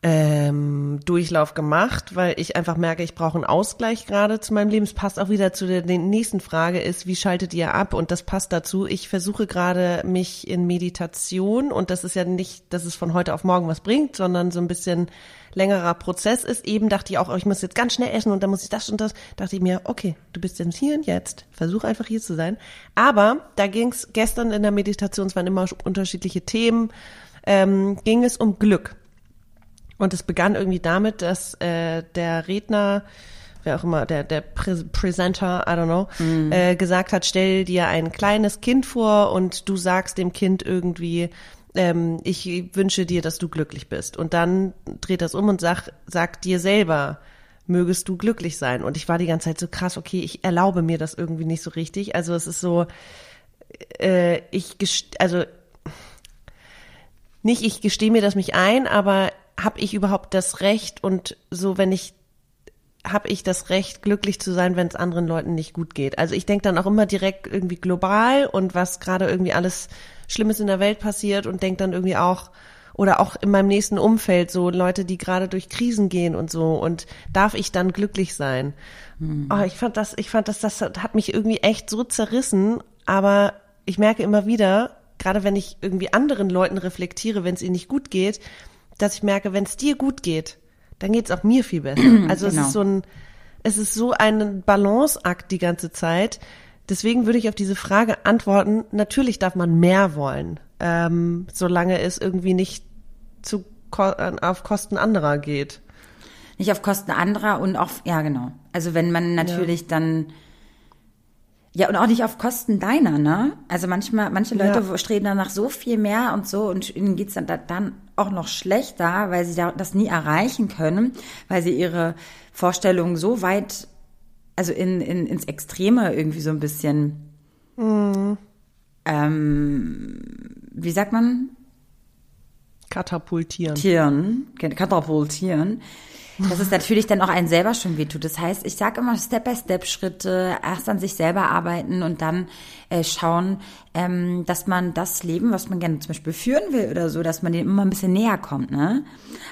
Speaker 2: ähm, Durchlauf gemacht, weil ich einfach merke, ich brauche einen Ausgleich gerade zu meinem Leben. Es passt auch wieder zu der, der nächsten Frage ist, wie schaltet ihr ab? Und das passt dazu. Ich versuche gerade mich in Meditation und das ist ja nicht, dass es von heute auf morgen was bringt, sondern so ein bisschen längerer Prozess ist. Eben dachte ich auch, oh, ich muss jetzt ganz schnell essen und dann muss ich das und das. Dachte ich mir, okay, du bist jetzt hier und jetzt. Versuch einfach hier zu sein. Aber da ging es gestern in der Meditation, es waren immer unterschiedliche Themen, ähm, ging es um Glück. Und es begann irgendwie damit, dass äh, der Redner, wer auch immer, der, der Prä Presenter, I don't know, äh, gesagt hat, stell dir ein kleines Kind vor und du sagst dem Kind irgendwie, ähm, ich wünsche dir, dass du glücklich bist. Und dann dreht das um und sag, sag dir selber, mögest du glücklich sein. Und ich war die ganze Zeit so krass, okay, ich erlaube mir das irgendwie nicht so richtig. Also es ist so, äh, ich, also nicht ich gestehe mir das mich ein, aber habe ich überhaupt das Recht und so, wenn ich habe ich das Recht, glücklich zu sein, wenn es anderen Leuten nicht gut geht. Also ich denke dann auch immer direkt irgendwie global und was gerade irgendwie alles Schlimmes in der Welt passiert und denke dann irgendwie auch, oder auch in meinem nächsten Umfeld so Leute, die gerade durch Krisen gehen und so und darf ich dann glücklich sein? Oh, ich fand das, ich fand das, das hat mich irgendwie echt so zerrissen, aber ich merke immer wieder, gerade wenn ich irgendwie anderen Leuten reflektiere, wenn es ihnen nicht gut geht, dass ich merke, wenn es dir gut geht, dann geht es auch mir viel besser. [clears throat] Also
Speaker 1: Genau.
Speaker 2: es ist so ein, es ist so ein Balanceakt die ganze Zeit. Deswegen würde ich auf diese Frage antworten, natürlich darf man mehr wollen, ähm, solange es irgendwie nicht zu, auf Kosten anderer geht.
Speaker 1: Nicht auf Kosten anderer und auch, ja genau. Also wenn man natürlich dann, ja und auch nicht auf Kosten deiner, ne? Also manchmal, manche Leute
Speaker 2: Ja.
Speaker 1: streben danach so viel mehr und so und ihnen geht's dann, dann auch noch schlechter, weil sie da, das nie erreichen können, weil sie ihre Vorstellungen so weit, also in, in, ins Extreme irgendwie so ein bisschen, ähm, wie sagt man?
Speaker 2: Katapultieren.
Speaker 1: Tieren, katapultieren, dass es natürlich dann auch einen selber schon wehtut. Das heißt, ich sage immer Step-by-Step-Schritte, erst an sich selber arbeiten und dann äh, schauen, ähm, dass man das Leben, was man gerne zum Beispiel führen will oder so, dass man dem immer ein bisschen näher kommt. Ne?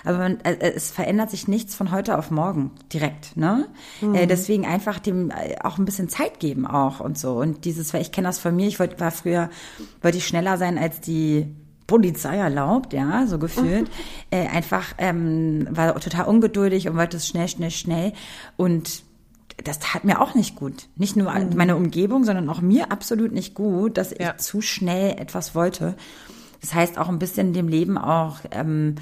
Speaker 1: Aber man, äh, es verändert sich nichts von heute auf morgen direkt. Ne? Äh, deswegen einfach dem äh, auch ein bisschen Zeit geben auch und so. Und dieses, weil ich kenne das von mir, ich wollte, war früher, wollte ich schneller sein als die Polizei erlaubt, ja, so gefühlt. Äh, einfach ähm, war total ungeduldig und wollte es schnell, schnell, schnell. Und das tat mir auch nicht gut. Nicht nur meine Umgebung, sondern auch mir absolut nicht gut, dass
Speaker 2: Ja.
Speaker 1: ich zu schnell etwas wollte. Das heißt auch ein bisschen dem Leben auch ähm,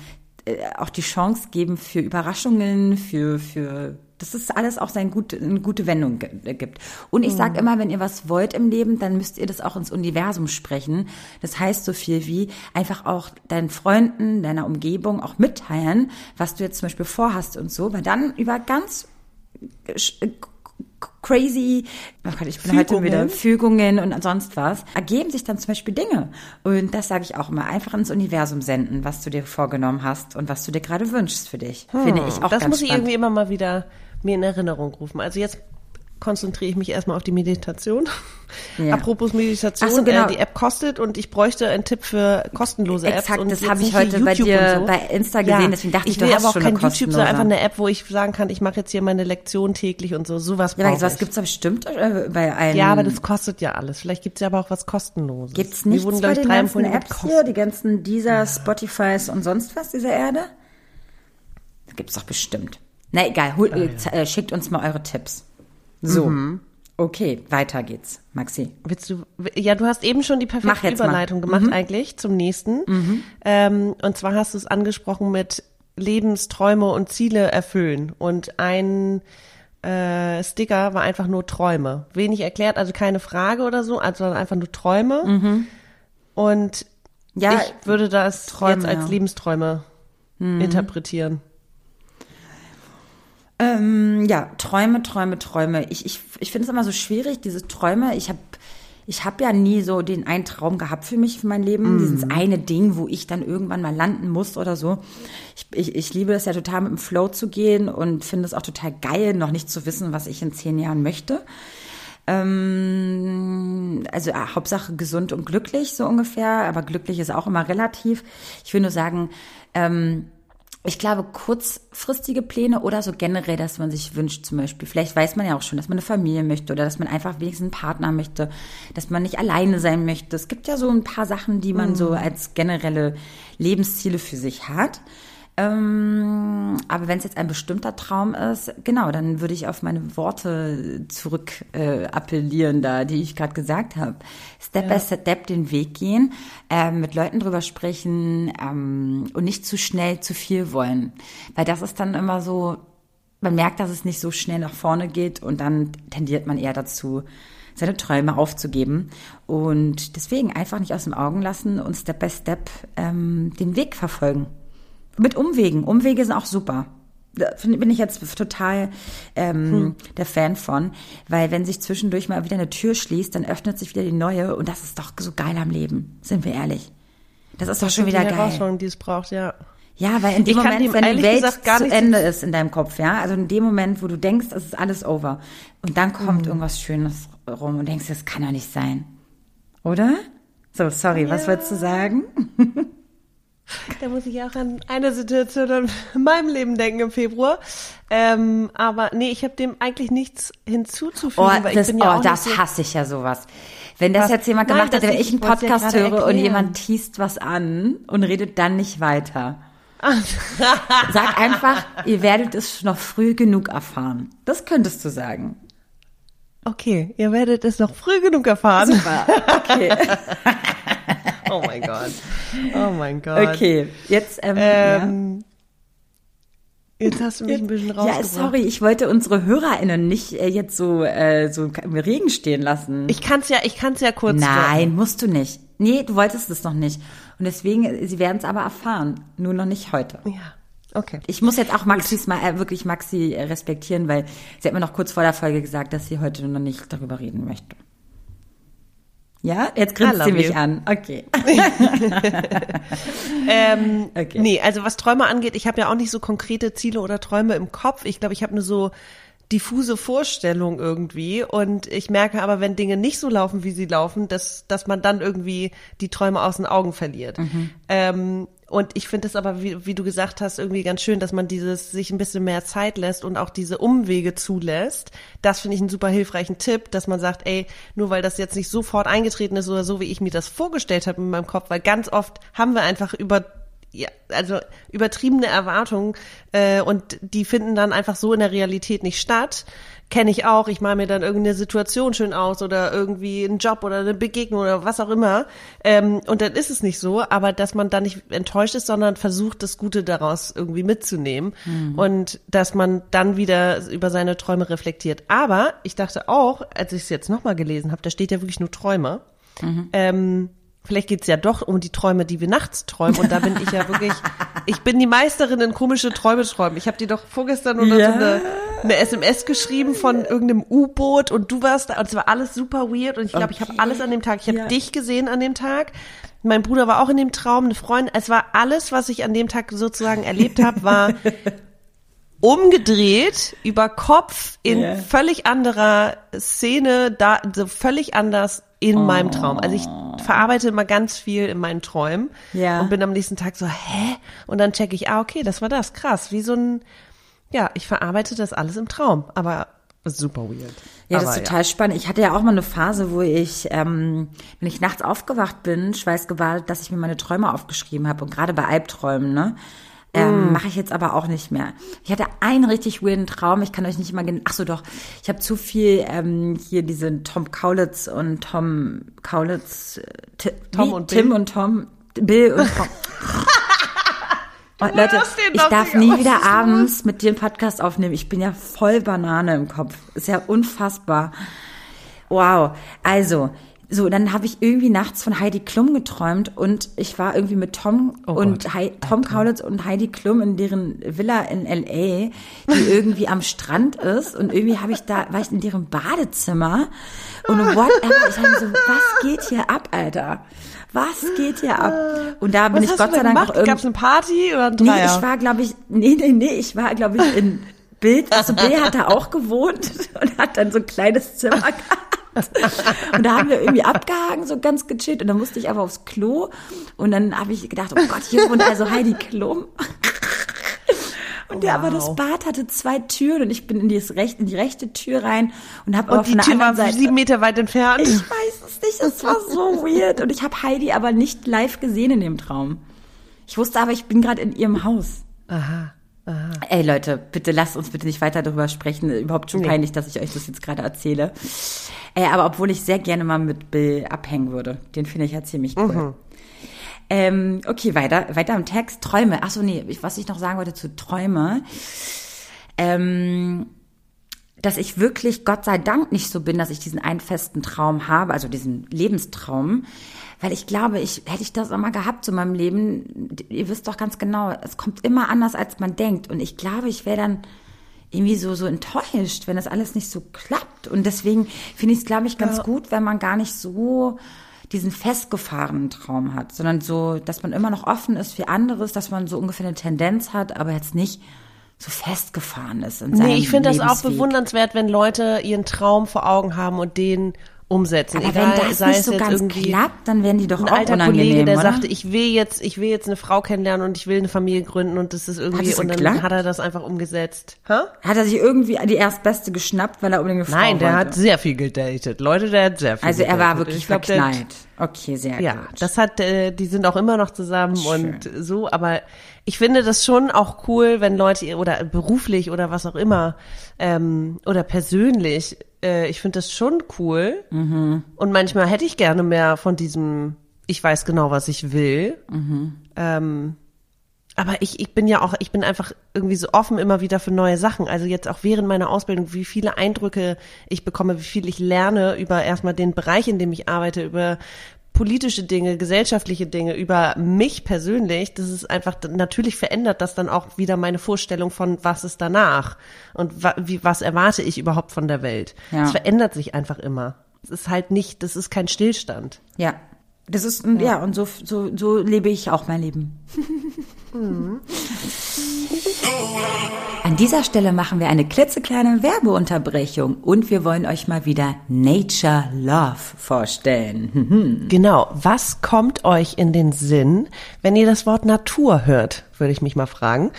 Speaker 1: äh, auch die Chance geben für Überraschungen, für für dass es alles auch sein gut, eine gute Wendung ge- gibt. Und ich sage immer, wenn ihr was wollt im Leben, dann müsst ihr das auch ins Universum sprechen. Das heißt so viel wie einfach auch deinen Freunden, deiner Umgebung auch mitteilen, was du jetzt zum Beispiel vorhast und so, weil dann über ganz sch- crazy, oh Gott, ich bin heute
Speaker 2: Fügungen.
Speaker 1: wieder Fügungen und sonst was, ergeben sich dann zum Beispiel Dinge. Und das sage ich auch immer, einfach ins Universum senden, was du dir vorgenommen hast und was du dir gerade wünschst für dich. Finde ich auch
Speaker 2: das
Speaker 1: ganz
Speaker 2: muss ich
Speaker 1: spannend.
Speaker 2: irgendwie immer mal wieder mir in Erinnerung rufen. Also jetzt konzentriere ich mich erstmal auf die Meditation.
Speaker 1: Ja.
Speaker 2: Apropos Meditation,
Speaker 1: so, genau.
Speaker 2: äh, die App kostet und ich bräuchte einen Tipp für kostenlose Apps.
Speaker 1: Exakt,
Speaker 2: und
Speaker 1: das habe ich
Speaker 2: nicht
Speaker 1: heute bei dir
Speaker 2: so.
Speaker 1: bei Insta gesehen, deswegen dachte ich,
Speaker 2: ich
Speaker 1: du
Speaker 2: will
Speaker 1: hast
Speaker 2: aber auch
Speaker 1: schon
Speaker 2: kein YouTube, sondern einfach eine App, wo ich sagen kann, ich mache jetzt hier meine Lektion täglich und so. Sowas
Speaker 1: Ja, aber sowas
Speaker 2: ich.
Speaker 1: gibt's doch bestimmt äh, bei allen.
Speaker 2: ja, aber das kostet ja alles. Vielleicht gibt's ja aber auch was kostenloses.
Speaker 1: Gibt's
Speaker 2: Mir
Speaker 1: nichts
Speaker 2: wurden,
Speaker 1: bei den
Speaker 2: drei
Speaker 1: ganzen Apps
Speaker 2: mit
Speaker 1: hier, die ganzen dieser, Spotifys und sonst was dieser Erde? Das gibt's doch bestimmt. Na egal, hol, z- äh, schickt uns mal eure Tipps. So.
Speaker 2: Mhm.
Speaker 1: Okay, weiter geht's, Maxi.
Speaker 2: Willst du, ja, du hast eben schon die perfekte
Speaker 1: jetzt mal. Mhm.
Speaker 2: Überleitung gemacht eigentlich zum nächsten. Ähm, und zwar hast du es angesprochen mit Lebensträume und Ziele erfüllen. Und ein äh, Sticker war einfach nur Träume. Wenig erklärt, also keine Frage oder so, also einfach nur Träume. Und
Speaker 1: Mhm. Ja,
Speaker 2: ich würde das
Speaker 1: Träume,
Speaker 2: jetzt als
Speaker 1: ja. Mhm.
Speaker 2: Lebensträume interpretieren.
Speaker 1: Ähm, ja, Träume, Träume, Träume. Ich, ich, ich finde es immer so schwierig, diese Träume. Ich habe ich hab ja nie so den einen Traum gehabt für mich, für mein Leben. Dieses eine Ding, wo ich dann irgendwann mal landen muss oder so. Ich, ich, ich liebe es ja total mit dem Flow zu gehen und finde es auch total geil, noch nicht zu wissen, was ich in zehn Jahren möchte. Ähm, also äh, Hauptsache gesund und glücklich, so ungefähr. Aber glücklich ist auch immer relativ. Ich will nur sagen, ähm, ich glaube, kurzfristige Pläne oder so generell, dass man sich wünscht, zum Beispiel, vielleicht weiß man ja auch schon, dass man eine Familie möchte oder dass man einfach wenigstens einen Partner möchte, dass man nicht alleine sein möchte. Es gibt ja so ein paar Sachen, die man so als generelle Lebensziele für sich hat. Ähm, aber wenn es jetzt ein bestimmter Traum ist, genau, dann würde ich auf meine Worte zurück äh, appellieren, da, die ich gerade gesagt habe. Step by Step den Weg gehen, ähm, mit Leuten drüber sprechen ähm, und nicht zu schnell zu viel wollen. Weil das ist dann immer so, man merkt, dass es nicht so schnell nach vorne geht und dann tendiert man eher dazu, seine Träume aufzugeben. Und deswegen einfach nicht aus den Augen lassen und Step by Step ähm, den Weg verfolgen. Mit Umwegen. Umwege sind auch super. Da bin ich jetzt total ähm, der Fan von, weil wenn sich zwischendurch mal wieder eine Tür schließt, dann öffnet sich wieder die neue und das ist doch so geil am Leben, sind wir ehrlich. Das ist doch schon wieder
Speaker 2: die
Speaker 1: geil.
Speaker 2: Herausforderung, die es braucht, ja.
Speaker 1: Ja, weil in dem
Speaker 2: Ich
Speaker 1: Moment, wenn die Welt
Speaker 2: gesagt gar
Speaker 1: zu Ende ist in deinem Kopf, ja, also in dem Moment, wo du denkst, es ist alles over und dann kommt
Speaker 2: Mhm.
Speaker 1: irgendwas Schönes rum und denkst, das kann doch nicht sein. Oder? So, sorry, was wolltest du sagen? [laughs]
Speaker 2: Da muss ich auch an eine Situation in [laughs] meinem Leben denken im Februar. Ähm, aber nee, ich habe dem eigentlich nichts hinzuzufügen,
Speaker 1: Oh, das,
Speaker 2: ja
Speaker 1: oh das
Speaker 2: so,
Speaker 1: hasse ich ja sowas. Wenn das
Speaker 2: Was?
Speaker 1: jetzt jemand
Speaker 2: Nein,
Speaker 1: gemacht
Speaker 2: das
Speaker 1: hat, wenn ich einen
Speaker 2: ja
Speaker 1: Podcast
Speaker 2: gerade
Speaker 1: höre und
Speaker 2: erklären.
Speaker 1: jemand teast was an und redet dann nicht weiter. Sag einfach, ihr werdet es noch früh genug erfahren. Das könntest du sagen.
Speaker 2: Okay, ihr werdet es noch früh genug erfahren.
Speaker 1: Super. Okay. [laughs] [laughs]
Speaker 2: Oh mein Gott. Oh mein Gott.
Speaker 1: Okay. Jetzt, ähm, ja.
Speaker 2: Ähm, Jetzt hast du mich ein bisschen
Speaker 1: Ja,
Speaker 2: rausgebracht.
Speaker 1: sorry, ich wollte unsere HörerInnen nicht äh, jetzt so, äh, so im Regen stehen lassen.
Speaker 2: Ich kann's ja, ich kann's ja kurz.
Speaker 1: Nein, musst du nicht. Nee, du wolltest es noch nicht. Und deswegen, sie werden es aber erfahren. Nur noch nicht heute.
Speaker 2: Ja. Okay.
Speaker 1: Ich muss jetzt auch Maxis mal, äh, wirklich Maxi äh, respektieren, weil sie hat mir noch kurz vor der Folge gesagt, dass sie heute noch nicht darüber reden möchte. Ja, jetzt grinst sie mich
Speaker 2: you.
Speaker 1: an. Okay. [laughs]
Speaker 2: Ähm,
Speaker 1: Okay.
Speaker 2: Nee, also was Träume angeht, ich habe ja auch nicht so konkrete Ziele oder Träume im Kopf. Ich glaube, ich habe nur so diffuse Vorstellung irgendwie und ich merke aber, wenn Dinge nicht so laufen, wie sie laufen, dass, dass man dann irgendwie die Träume aus den Augen verliert. Ähm, und ich finde es aber, wie, wie du gesagt hast, irgendwie ganz schön, dass man dieses sich ein bisschen mehr Zeit lässt und auch diese Umwege zulässt. Das finde ich einen super hilfreichen Tipp, dass man sagt, ey, nur weil das jetzt nicht sofort eingetreten ist oder so, wie ich mir das vorgestellt habe in meinem Kopf, weil ganz oft haben wir einfach über ja, also übertriebene Erwartungen äh, und die finden dann einfach so in der Realität nicht statt. Kenne ich auch. Ich male mir dann irgendeine Situation schön aus oder irgendwie einen Job oder eine Begegnung oder was auch immer. Ähm, und dann ist es nicht so, aber dass man dann nicht enttäuscht ist, sondern versucht, das Gute daraus irgendwie mitzunehmen und dass man dann wieder über seine Träume reflektiert. Aber ich dachte auch, als ich es jetzt nochmal gelesen habe, da steht ja wirklich nur Träume. Ähm, Vielleicht geht's ja doch um die Träume, die wir nachts träumen. Und da bin ich ja wirklich, [laughs] ich bin die Meisterin in komische Träume träumen. Ich habe dir doch vorgestern oder
Speaker 1: Ja.
Speaker 2: so eine, eine SMS geschrieben von irgendeinem U-Boot und du warst da und es war alles super weird und ich glaube, ich habe
Speaker 1: Okay.
Speaker 2: alles an dem Tag. Ich habe
Speaker 1: Ja.
Speaker 2: dich gesehen an dem Tag. Mein Bruder war auch in dem Traum, eine Freundin. Es war alles, was ich an dem Tag sozusagen erlebt habe, war [laughs] umgedreht über Kopf in
Speaker 1: Ja.
Speaker 2: völlig anderer Szene, da so völlig anders in
Speaker 1: Oh.
Speaker 2: meinem Traum. Also ich verarbeite immer ganz viel in meinen Träumen
Speaker 1: Ja.
Speaker 2: und bin am nächsten Tag so, hä? Und dann checke ich, ah, okay, das war das, krass, wie so ein, ja, ich verarbeite das alles im Traum, aber super weird.
Speaker 1: Ja, das
Speaker 2: aber,
Speaker 1: ist total spannend. Ich hatte ja auch mal eine Phase, wo ich, ähm, wenn ich nachts aufgewacht bin, schweißgebadet, dass ich mir meine Träume aufgeschrieben habe. Und gerade bei Albträumen, ne? Ähm, Mache ich jetzt aber auch nicht mehr. Ich hatte einen richtig weirden Traum. Ich kann euch nicht immer genau. Ach so, doch. Ich habe zu viel ähm, hier diese Tom Kaulitz und Tom Kaulitz. Äh,
Speaker 2: Tom
Speaker 1: wie?
Speaker 2: und
Speaker 1: Tim
Speaker 2: Bill?
Speaker 1: und Tom. Bill und Tom. [laughs] Und Leute,
Speaker 2: hörst den
Speaker 1: ich darf nie wieder abends mit dir einen Podcast aufnehmen. Ich bin ja voll Banane im Kopf. Ist ja unfassbar. Wow. Also, so, dann habe ich irgendwie nachts von Heidi Klum geträumt und ich war irgendwie mit Tom
Speaker 2: Oh
Speaker 1: und. Hei Tom Kaulitz und Heidi Klum in deren Villa in LA, die [laughs] irgendwie am Strand ist und irgendwie habe ich da, war ich in deren Badezimmer und whatever. Ich habe so, was geht hier ab, Alter? Was geht hier ab? Und da bin
Speaker 2: Was
Speaker 1: ich Gott sei Dank
Speaker 2: gemacht?
Speaker 1: auch irgendwie
Speaker 2: Gab's eine Party oder ein
Speaker 1: Nee,
Speaker 2: Dreier?
Speaker 1: ich war, glaube ich, nee, nee, nee, ich war, glaube ich, in Bild, also Bill hat da auch gewohnt [laughs] und hat dann so ein kleines Zimmer gehabt. [laughs] Und da haben wir irgendwie abgehangen, so ganz gechillt. Und dann musste ich aber aufs Klo. Und dann habe ich gedacht, oh Gott, hier wohnt also Heidi Klum. [laughs] Und der, aber das
Speaker 2: Wow.
Speaker 1: Bad hatte zwei Türen und ich bin in, dieses recht, in die rechte Tür rein und habe auf
Speaker 2: die
Speaker 1: einer
Speaker 2: Tür
Speaker 1: anderen
Speaker 2: war
Speaker 1: Seite
Speaker 2: sieben Meter weit entfernt.
Speaker 1: ich weiß es nicht, es war so weird. Und ich habe Heidi aber nicht live gesehen in dem Traum. Ich wusste aber, ich bin gerade in ihrem Haus.
Speaker 2: Aha.
Speaker 1: Ey Leute, bitte lasst uns bitte nicht weiter darüber sprechen. Überhaupt schon
Speaker 2: Nee.
Speaker 1: peinlich, dass ich euch das jetzt gerade erzähle. Äh, aber obwohl ich sehr gerne mal mit Bill abhängen würde. Den finde ich ja ziemlich cool. Ähm, okay, weiter, weiter im Text. Träume. Ach so, nee, was ich noch sagen wollte zu Träume. Ähm, dass ich wirklich, Gott sei Dank, nicht so bin, dass ich diesen einen festen Traum habe, also diesen Lebenstraum. Weil ich glaube, ich hätte ich das immer gehabt zu meinem Leben, ihr wisst doch ganz genau, es kommt immer anders, als man denkt. Und ich glaube, ich wäre dann irgendwie so, so enttäuscht, wenn das alles nicht so klappt. Und deswegen finde ich es, glaube ich, ganz gut, wenn man gar nicht so diesen festgefahrenen Traum hat, sondern so, dass man immer noch offen ist für anderes, dass man so ungefähr eine Tendenz hat, aber jetzt nicht so festgefahren ist in seinem
Speaker 2: Nee, ich finde das auch bewundernswert, wenn Leute ihren Traum vor Augen haben und den umsetzen.
Speaker 1: Aber
Speaker 2: Egal,
Speaker 1: wenn das
Speaker 2: sei
Speaker 1: nicht so ganz klappt, dann werden die doch
Speaker 2: ein
Speaker 1: auch
Speaker 2: alter
Speaker 1: unangenehm,
Speaker 2: Kollege, der
Speaker 1: oder?
Speaker 2: sagte, ich will jetzt, ich will jetzt eine Frau kennenlernen und ich will eine Familie gründen und das ist irgendwie und dann
Speaker 1: geklappt?
Speaker 2: hat er das einfach umgesetzt. Hä?
Speaker 1: Hat er sich irgendwie die erstbeste geschnappt, weil er unbedingt eine Frau
Speaker 2: Nein, der
Speaker 1: wollte?
Speaker 2: hat sehr viel gedatet. Leute, der hat sehr viel
Speaker 1: Also er war
Speaker 2: gedatet.
Speaker 1: wirklich
Speaker 2: Ich glaub,
Speaker 1: verknallt. Okay, sehr
Speaker 2: Ja,
Speaker 1: gut.
Speaker 2: das hat, äh, die sind auch immer noch zusammen und so, aber ich finde das schon auch cool, wenn Leute oder beruflich oder was auch immer ähm, oder persönlich, äh, ich finde das schon cool
Speaker 1: Mhm.
Speaker 2: und manchmal hätte ich gerne mehr von diesem, ich weiß genau, was ich will.
Speaker 1: Mhm.
Speaker 2: Ähm, aber ich, ich bin ja auch, ich bin einfach irgendwie so offen immer wieder für neue Sachen. Also jetzt auch während meiner Ausbildung, wie viele Eindrücke ich bekomme, wie viel ich lerne über erstmal den Bereich, in dem ich arbeite, über politische Dinge, gesellschaftliche Dinge, über mich persönlich, das ist einfach, natürlich verändert das dann auch wieder meine Vorstellung von, was ist danach und wa, wie, was erwarte ich überhaupt von der Welt.
Speaker 1: Ja.
Speaker 2: Es verändert sich einfach immer. Es ist halt nicht, das ist kein Stillstand.
Speaker 1: Ja. Das ist, ja, ja und so, so, so lebe ich auch mein Leben. [laughs] An dieser Stelle machen wir eine klitzekleine Werbeunterbrechung und wir wollen euch mal wieder Nature Love vorstellen. [laughs]
Speaker 2: Genau. Was kommt euch in den Sinn, wenn ihr das Wort Natur hört, würde ich mich mal fragen.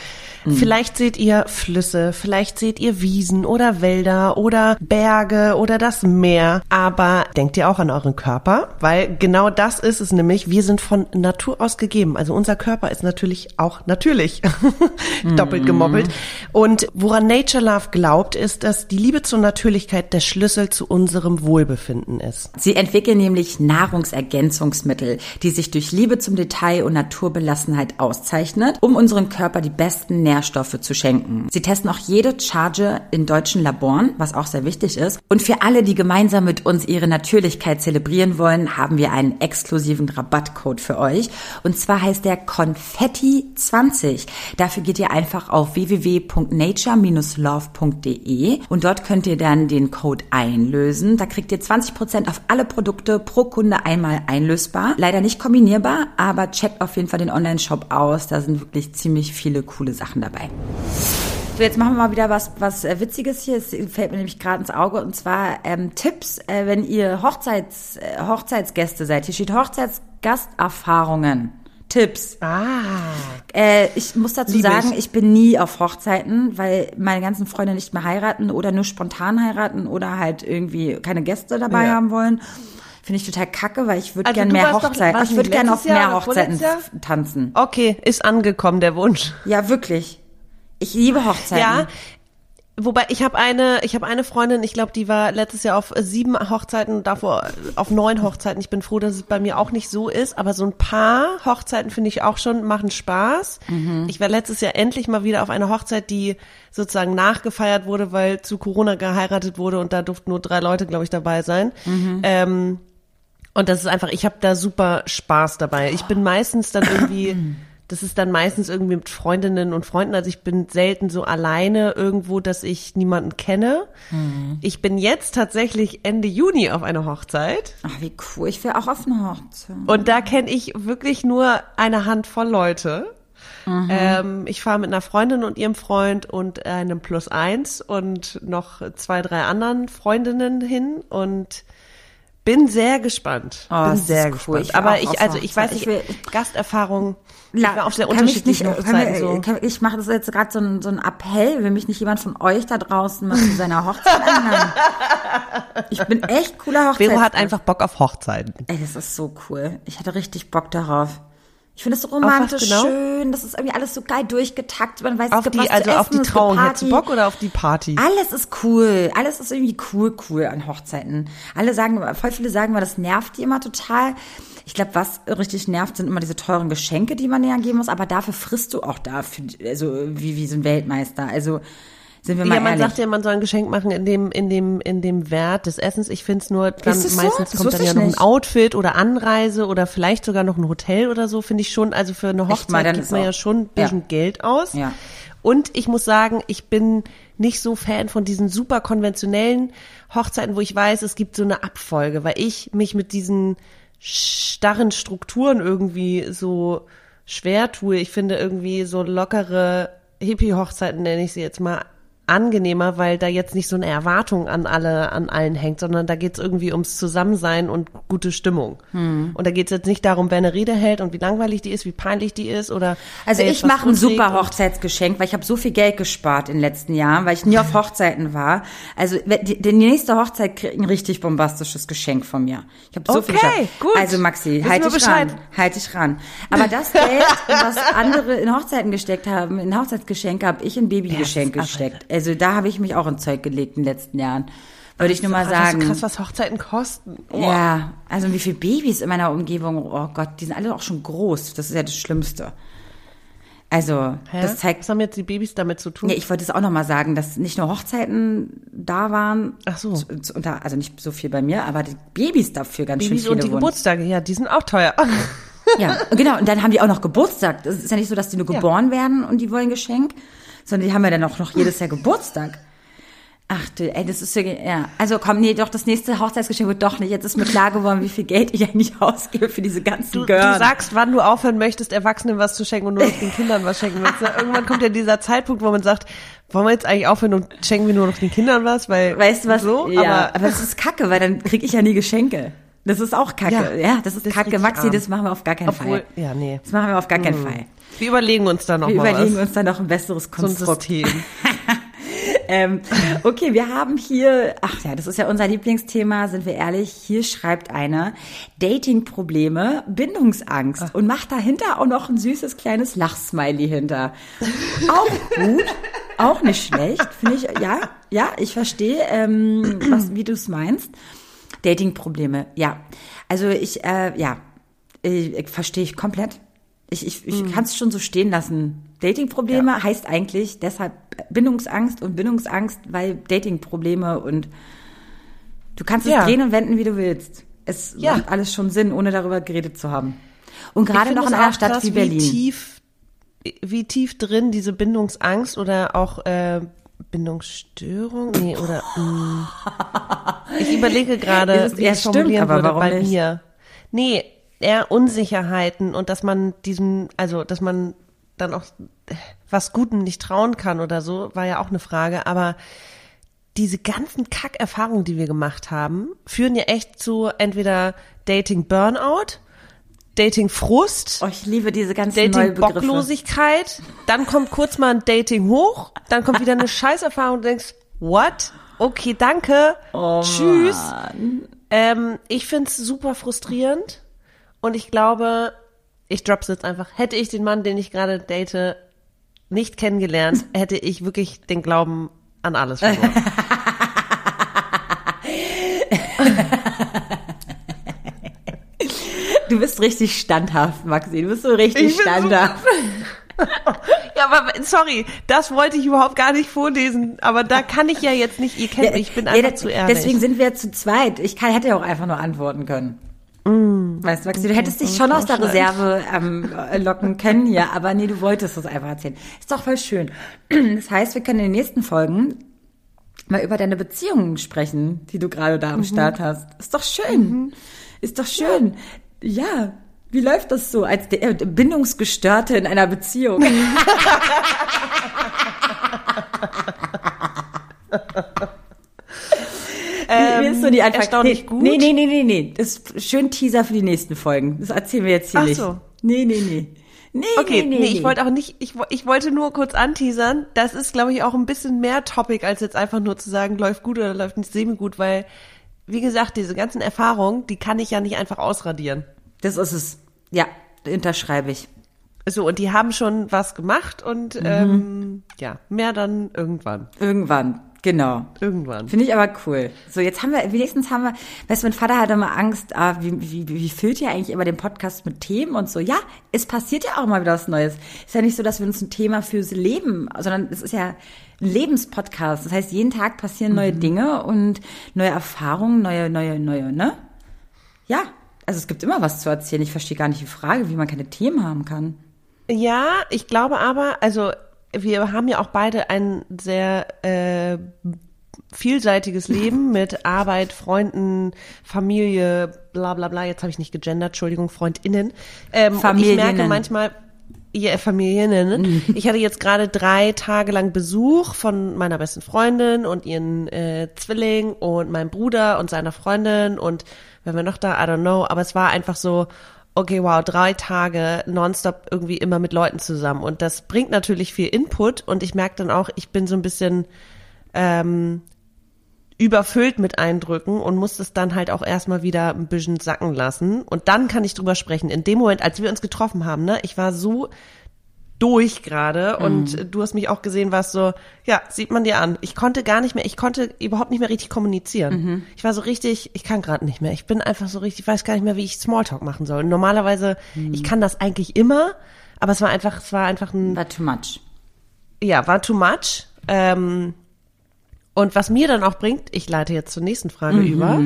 Speaker 2: Vielleicht seht ihr Flüsse, vielleicht seht ihr Wiesen oder Wälder oder Berge oder das Meer. Aber denkt ihr auch an euren Körper? Weil genau das ist es nämlich. Wir sind von Natur aus gegeben. Also unser Körper ist natürlich auch natürlich. [laughs] Doppelt gemoppelt. Und woran Nature Love glaubt, ist, dass die Liebe zur Natürlichkeit der Schlüssel zu unserem Wohlbefinden ist.
Speaker 1: Sie entwickeln nämlich Nahrungsergänzungsmittel, die sich durch Liebe zum Detail und Naturbelassenheit auszeichnet, um unserem Körper die besten Nährstoffe zu schenken. Sie testen auch jede Charge in deutschen Laboren, was auch sehr wichtig ist. Und für alle, die gemeinsam mit uns ihre Natürlichkeit zelebrieren wollen, haben wir einen exklusiven Rabattcode für euch. Und zwar heißt der Konfetti20. Dafür geht ihr einfach auf www.nature-love.de und dort könnt ihr dann den Code einlösen. Da kriegt ihr 20% auf alle Produkte pro Kunde einmal einlösbar. Leider nicht kombinierbar, aber checkt auf jeden Fall den Online-Shop aus. Da sind wirklich ziemlich viele coole Sachen dabei. So, jetzt machen wir mal wieder was, was äh, Witziges hier. Es fällt mir nämlich gerade ins Auge. Und zwar ähm, Tipps, äh, wenn ihr Hochzeits, äh, Hochzeitsgäste seid. Hier steht Hochzeitsgasterfahrungen. Tipps.
Speaker 2: Ah.
Speaker 1: Äh, ich muss dazu
Speaker 2: Liebe
Speaker 1: sagen,
Speaker 2: ich.
Speaker 1: ich bin nie auf Hochzeiten, weil meine ganzen Freunde nicht mehr heiraten oder nur spontan heiraten oder halt irgendwie keine Gäste dabei
Speaker 2: Ja.
Speaker 1: haben wollen. Finde ich total kacke, weil ich würde
Speaker 2: Also
Speaker 1: gern
Speaker 2: du
Speaker 1: mehr Hochzeiten. Ich würde gerne auf mehr Hochzeiten tanzen.
Speaker 2: Okay, ist angekommen, der Wunsch.
Speaker 1: Ja, wirklich. Ich liebe Hochzeiten.
Speaker 2: Ja. Wobei ich habe eine, ich habe eine Freundin, ich glaube, die war letztes Jahr auf äh, sieben Hochzeiten, davor auf neun Hochzeiten. Ich bin froh, dass es bei mir auch nicht so ist, aber so ein paar Hochzeiten finde ich auch schon machen Spaß. Ich war letztes Jahr endlich mal wieder auf einer Hochzeit, die sozusagen nachgefeiert wurde, weil zu Corona geheiratet wurde und da durften nur drei Leute, glaube ich, dabei sein. Ähm, und das ist einfach, ich habe da super Spaß dabei. Ich bin meistens dann irgendwie, [clears throat] das ist dann meistens irgendwie mit Freundinnen und Freunden. Also ich bin selten so alleine irgendwo, dass ich niemanden kenne. Ich bin jetzt tatsächlich Ende Juni auf einer Hochzeit.
Speaker 1: Ach, wie cool. Ich will auch auf eine Hochzeit.
Speaker 2: Und da kenne ich wirklich nur eine Handvoll Leute. Ähm, ich fahre mit einer Freundin und ihrem Freund und einem Plus eins und noch zwei, drei anderen Freundinnen hin und bin sehr gespannt.
Speaker 1: Oh,
Speaker 2: bin
Speaker 1: das
Speaker 2: sehr
Speaker 1: ist cool.
Speaker 2: gespannt.
Speaker 1: Ich will
Speaker 2: Aber ich,
Speaker 1: auf
Speaker 2: also ich weiß nicht,
Speaker 1: Ich will-
Speaker 2: Gasterfahrung, ich
Speaker 1: La-
Speaker 2: war auf sehr unterschiedlichen
Speaker 1: nicht-
Speaker 2: Hochzeiten so.
Speaker 1: kann- Ich mache das jetzt gerade so ein, so ein Appell, will mich nicht jemand von euch da draußen mal zu seiner Hochzeit einladen. [laughs] Ich bin echt cooler Hochzeit.
Speaker 2: Vero hat einfach Bock auf Hochzeiten.
Speaker 1: Ey, das ist so cool. Ich hatte richtig Bock darauf. Ich finde es so romantisch,
Speaker 2: genau?
Speaker 1: schön. Das ist irgendwie alles so geil durchgetaktet. Man weiß, es
Speaker 2: Auf
Speaker 1: gibt
Speaker 2: die,
Speaker 1: was zu
Speaker 2: also auf
Speaker 1: essen,
Speaker 2: die
Speaker 1: es gibt
Speaker 2: Trauung hättest du. Bock oder auf die Party?
Speaker 1: Alles ist cool. Alles ist irgendwie cool, cool an Hochzeiten. Alle sagen, voll viele sagen immer, das nervt die immer total. Ich glaube, was richtig nervt, sind immer diese teuren Geschenke, die man ja geben muss. Aber dafür frisst du auch dafür, also wie, wie so ein Weltmeister. Also sind wir mal
Speaker 2: Ja, man
Speaker 1: ehrlich.
Speaker 2: sagt ja, man soll ein Geschenk machen in dem, in dem, in dem Wert des Essens. Ich find's nur, dann
Speaker 1: Ist es so?
Speaker 2: meistens
Speaker 1: Das
Speaker 2: kommt dann ja noch ein. Outfit oder Anreise oder vielleicht sogar noch ein Hotel oder so, finde ich schon. Also für eine
Speaker 1: mal,
Speaker 2: Hochzeit
Speaker 1: dann
Speaker 2: gibt man
Speaker 1: auch-
Speaker 2: ja schon ein bisschen
Speaker 1: Ja.
Speaker 2: Geld aus.
Speaker 1: Ja.
Speaker 2: Und ich muss sagen, ich bin nicht so Fan von diesen super konventionellen Hochzeiten, wo ich weiß, es gibt so eine Abfolge, weil ich mich mit diesen starren Strukturen irgendwie so schwer tue. Ich finde irgendwie so lockere Hippie-Hochzeiten, nenne ich sie jetzt mal, angenehmer, weil da jetzt nicht so eine Erwartung an alle, an allen hängt, sondern da geht's irgendwie ums Zusammensein und gute Stimmung.
Speaker 1: Hm.
Speaker 2: Und da geht's jetzt nicht darum, wer eine Rede hält und wie langweilig die ist, wie peinlich die ist oder
Speaker 1: Also ich mache ein super Hochzeitsgeschenk, weil ich habe so viel Geld gespart in den letzten Jahren, weil ich nie auf [laughs] Hochzeiten war. Also die, die nächste Hochzeit kriegt ein richtig bombastisches Geschenk von mir. Ich habe so viel
Speaker 2: Okay, gut.
Speaker 1: Also Maxi, halt dich
Speaker 2: Bescheid.
Speaker 1: ran, halt dich ran. Aber das Geld, [laughs] was andere in Hochzeiten gesteckt haben, in Hochzeitsgeschenke, habe ich in
Speaker 2: Ja, ist
Speaker 1: gesteckt. Also da habe ich mich auch in Zeug gelegt in den letzten Jahren. Würde ich nur mal
Speaker 2: Ach, das ist
Speaker 1: sagen.
Speaker 2: so krass, was Hochzeiten kosten. Oh.
Speaker 1: Ja, also wie viele Babys in meiner Umgebung, oh Gott, die sind alle auch schon groß. Das ist ja das Schlimmste. Also,
Speaker 2: Hä?
Speaker 1: das zeigt,
Speaker 2: was haben jetzt die Babys damit zu tun?
Speaker 1: ja, ich wollte es auch nochmal sagen, dass nicht nur Hochzeiten da waren.
Speaker 2: Ach so.
Speaker 1: zu- zu- unter- Also nicht so viel bei mir, aber die Babys dafür ganz
Speaker 2: Babys
Speaker 1: schön viele
Speaker 2: und die
Speaker 1: wurden.
Speaker 2: Geburtstage, ja, die sind auch teuer.
Speaker 1: Ja, genau. Und dann haben die auch noch Geburtstag. Das ist ja nicht so, dass die nur
Speaker 2: Ja.
Speaker 1: geboren werden und die wollen Geschenk, sondern die haben ja dann auch noch jedes Jahr Geburtstag. Ach du, ey, das ist ja, ja. Also komm, nee, doch, das nächste Hochzeitsgeschenk wird doch nicht. Jetzt ist mir klar geworden, wie viel Geld ich eigentlich [laughs] ausgebe für diese ganzen
Speaker 2: Du, du
Speaker 1: Girls.
Speaker 2: sagst, wann du aufhören möchtest, Erwachsenen was zu schenken und nur noch den Kindern was schenken willst. Irgendwann kommt ja dieser Zeitpunkt, wo man sagt, wollen wir jetzt eigentlich aufhören und schenken wir nur noch den Kindern was? Weil,
Speaker 1: Weißt du was?
Speaker 2: So,
Speaker 1: ja,
Speaker 2: aber,
Speaker 1: aber, das ist kacke, weil dann krieg ich ja nie Geschenke. Das ist auch kacke. Ja,
Speaker 2: Ja,
Speaker 1: das ist
Speaker 2: das
Speaker 1: kacke. Maxi,
Speaker 2: arm.
Speaker 1: das machen wir auf gar keinen
Speaker 2: obwohl,
Speaker 1: Fall.
Speaker 2: ja, nee.
Speaker 1: Das machen wir auf gar keinen Fall.
Speaker 2: Wir überlegen uns da noch
Speaker 1: Wir überlegen
Speaker 2: was.
Speaker 1: uns dann noch ein besseres
Speaker 2: so ein
Speaker 1: Konstrukt. [laughs] Ähm, okay, wir haben hier, ach ja, das ist ja unser Lieblingsthema, sind wir ehrlich. Hier schreibt einer Dating-Probleme, Bindungsangst und macht dahinter auch noch ein süßes kleines Lachsmiley hinter. Auch gut, auch nicht schlecht, finde ich. Ja, ja, ich verstehe, ähm, was, wie du es meinst. Dating-Probleme, ja. Also ich, äh, ja, äh, verstehe ich komplett. Ich, ich, ich
Speaker 2: Mhm.
Speaker 1: kann es schon so stehen lassen. Dating-Probleme heißt eigentlich deshalb Bindungsangst und Bindungsangst, weil Dating-Probleme und du kannst es
Speaker 2: Ja.
Speaker 1: drehen und wenden, wie du willst. Es
Speaker 2: Ja.
Speaker 1: macht alles schon Sinn, ohne darüber geredet zu haben. Und gerade noch in einer Stadt
Speaker 2: krass,
Speaker 1: wie Berlin.
Speaker 2: Wie tief, wie tief drin diese Bindungsangst oder auch äh, Bindungsstörung, nee, oder mh. [laughs] ich überlege gerade,
Speaker 1: es-
Speaker 2: wie
Speaker 1: ja,
Speaker 2: es
Speaker 1: stimmt,
Speaker 2: formulieren
Speaker 1: aber
Speaker 2: würde
Speaker 1: warum
Speaker 2: bei
Speaker 1: nicht?
Speaker 2: mir. Nee, eher Unsicherheiten und dass man diesem, also dass man dann auch was Gutem nicht trauen kann oder so, war ja auch eine Frage, aber diese ganzen Kackerfahrungen, die wir gemacht haben, führen ja echt zu entweder Dating Burnout, Dating Frust,
Speaker 1: Oh, ich liebe diese ganzen
Speaker 2: Dating. Bocklosigkeit, dann kommt kurz mal ein Dating hoch, dann kommt wieder eine [laughs] Scheißerfahrung und du denkst, what? Okay, danke.
Speaker 1: Oh,
Speaker 2: Tschüss. Ähm, ich find's super frustrierend und ich glaube, ich drop's jetzt einfach. Hätte ich den Mann, den ich gerade date, nicht kennengelernt, [laughs] hätte ich wirklich den Glauben an alles verloren. [laughs]
Speaker 1: Du bist richtig standhaft, Maxi. Du bist so richtig
Speaker 2: Ich
Speaker 1: standhaft. [laughs]
Speaker 2: ja, aber sorry, das wollte ich überhaupt gar nicht vorlesen, aber da kann ich ja jetzt nicht, ihr kennt mich, ich bin
Speaker 1: Ja,
Speaker 2: einfach
Speaker 1: da-
Speaker 2: zu ehrlich.
Speaker 1: Deswegen sind wir zu zweit. Ich kann, hätte ja auch einfach nur antworten können.
Speaker 2: Mm.
Speaker 1: Weißt du, du hättest dich schon aus der Reserve ähm, äh, locken können hier, aber nee, du wolltest es einfach erzählen. Ist doch voll schön. [clears throat] Das heißt, wir können in den nächsten Folgen mal über deine Beziehungen sprechen, die du gerade da am
Speaker 2: Mhm.
Speaker 1: Start hast. Ist doch schön. Ist doch schön. Ja. Wie läuft das so als der, äh, Bindungsgestörte in einer Beziehung? [laughs] [laughs] Wie ist so die Anfang?
Speaker 2: erstaunlich
Speaker 1: nee,
Speaker 2: gut.
Speaker 1: Nee, nee, nee, nee, nee. Das ist schön Teaser für die nächsten Folgen. Das erzählen wir jetzt hier
Speaker 2: Ach
Speaker 1: nicht.
Speaker 2: so.
Speaker 1: Nee, nee, nee. Nee,
Speaker 2: Okay,
Speaker 1: nee,
Speaker 2: nee, ich wollte auch nicht, ich, ich wollte nur kurz anteasern. Das ist, glaube ich, auch ein bisschen mehr Topic, als jetzt einfach nur zu sagen, läuft gut oder läuft nicht semi gut, weil, wie gesagt, diese ganzen Erfahrungen, die kann ich ja nicht einfach ausradieren.
Speaker 1: Das ist es. Ja, unterschreibe ich.
Speaker 2: So, und die haben schon was gemacht und ähm, ja, mehr dann irgendwann.
Speaker 1: Irgendwann. Genau.
Speaker 2: Irgendwann.
Speaker 1: Finde ich aber cool. So, jetzt haben wir, wenigstens haben wir, weißt du, mein Vater hatte immer Angst, ah, wie, wie, wie füllt ihr eigentlich immer den Podcast mit Themen und so. Ja, es passiert ja auch mal wieder was Neues. Ist ja nicht so, dass wir uns ein Thema fürs Leben, sondern es ist ja ein Lebenspodcast. Das heißt, jeden Tag passieren neue Dinge und neue Erfahrungen, neue, neue, neue, ne? Ja, also es gibt immer was zu erzählen. Ich verstehe gar nicht die Frage, wie man keine Themen haben kann.
Speaker 2: Ja, ich glaube aber, also wir haben ja auch beide ein sehr äh, vielseitiges Leben [laughs] mit Arbeit, Freunden, Familie, bla bla bla. Jetzt habe ich nicht gegendert, Entschuldigung, FreundInnen. Ähm, und ich merke manchmal, Ja, Familien. Ich hatte jetzt gerade drei Tage lang Besuch von meiner besten Freundin und ihren äh, Zwilling und meinem Bruder und seiner Freundin und wenn wir noch da, I don't know, aber es war einfach so, okay, wow, drei Tage nonstop irgendwie immer mit Leuten zusammen und das bringt natürlich viel Input und ich merke dann auch, ich bin so ein bisschen ähm, überfüllt mit Eindrücken und muss es dann halt auch erstmal wieder ein bisschen sacken lassen. Und dann kann ich drüber sprechen. In dem Moment, als wir uns getroffen haben, ne, ich war so durch gerade und
Speaker 1: Mhm.
Speaker 2: du hast mich auch gesehen, warst so, ja, sieht man dir an. Ich konnte gar nicht mehr, ich konnte überhaupt nicht mehr richtig kommunizieren.
Speaker 1: Mhm.
Speaker 2: Ich war so richtig, ich kann gerade nicht mehr. Ich bin einfach so richtig, ich weiß gar nicht mehr, wie ich Smalltalk machen soll. Normalerweise,
Speaker 1: Mhm.
Speaker 2: ich kann das eigentlich immer, aber es war einfach, es war einfach ein
Speaker 1: War too much.
Speaker 2: ja, war too much. Ähm, und was mir dann auch bringt, ich leite jetzt zur nächsten Frage über,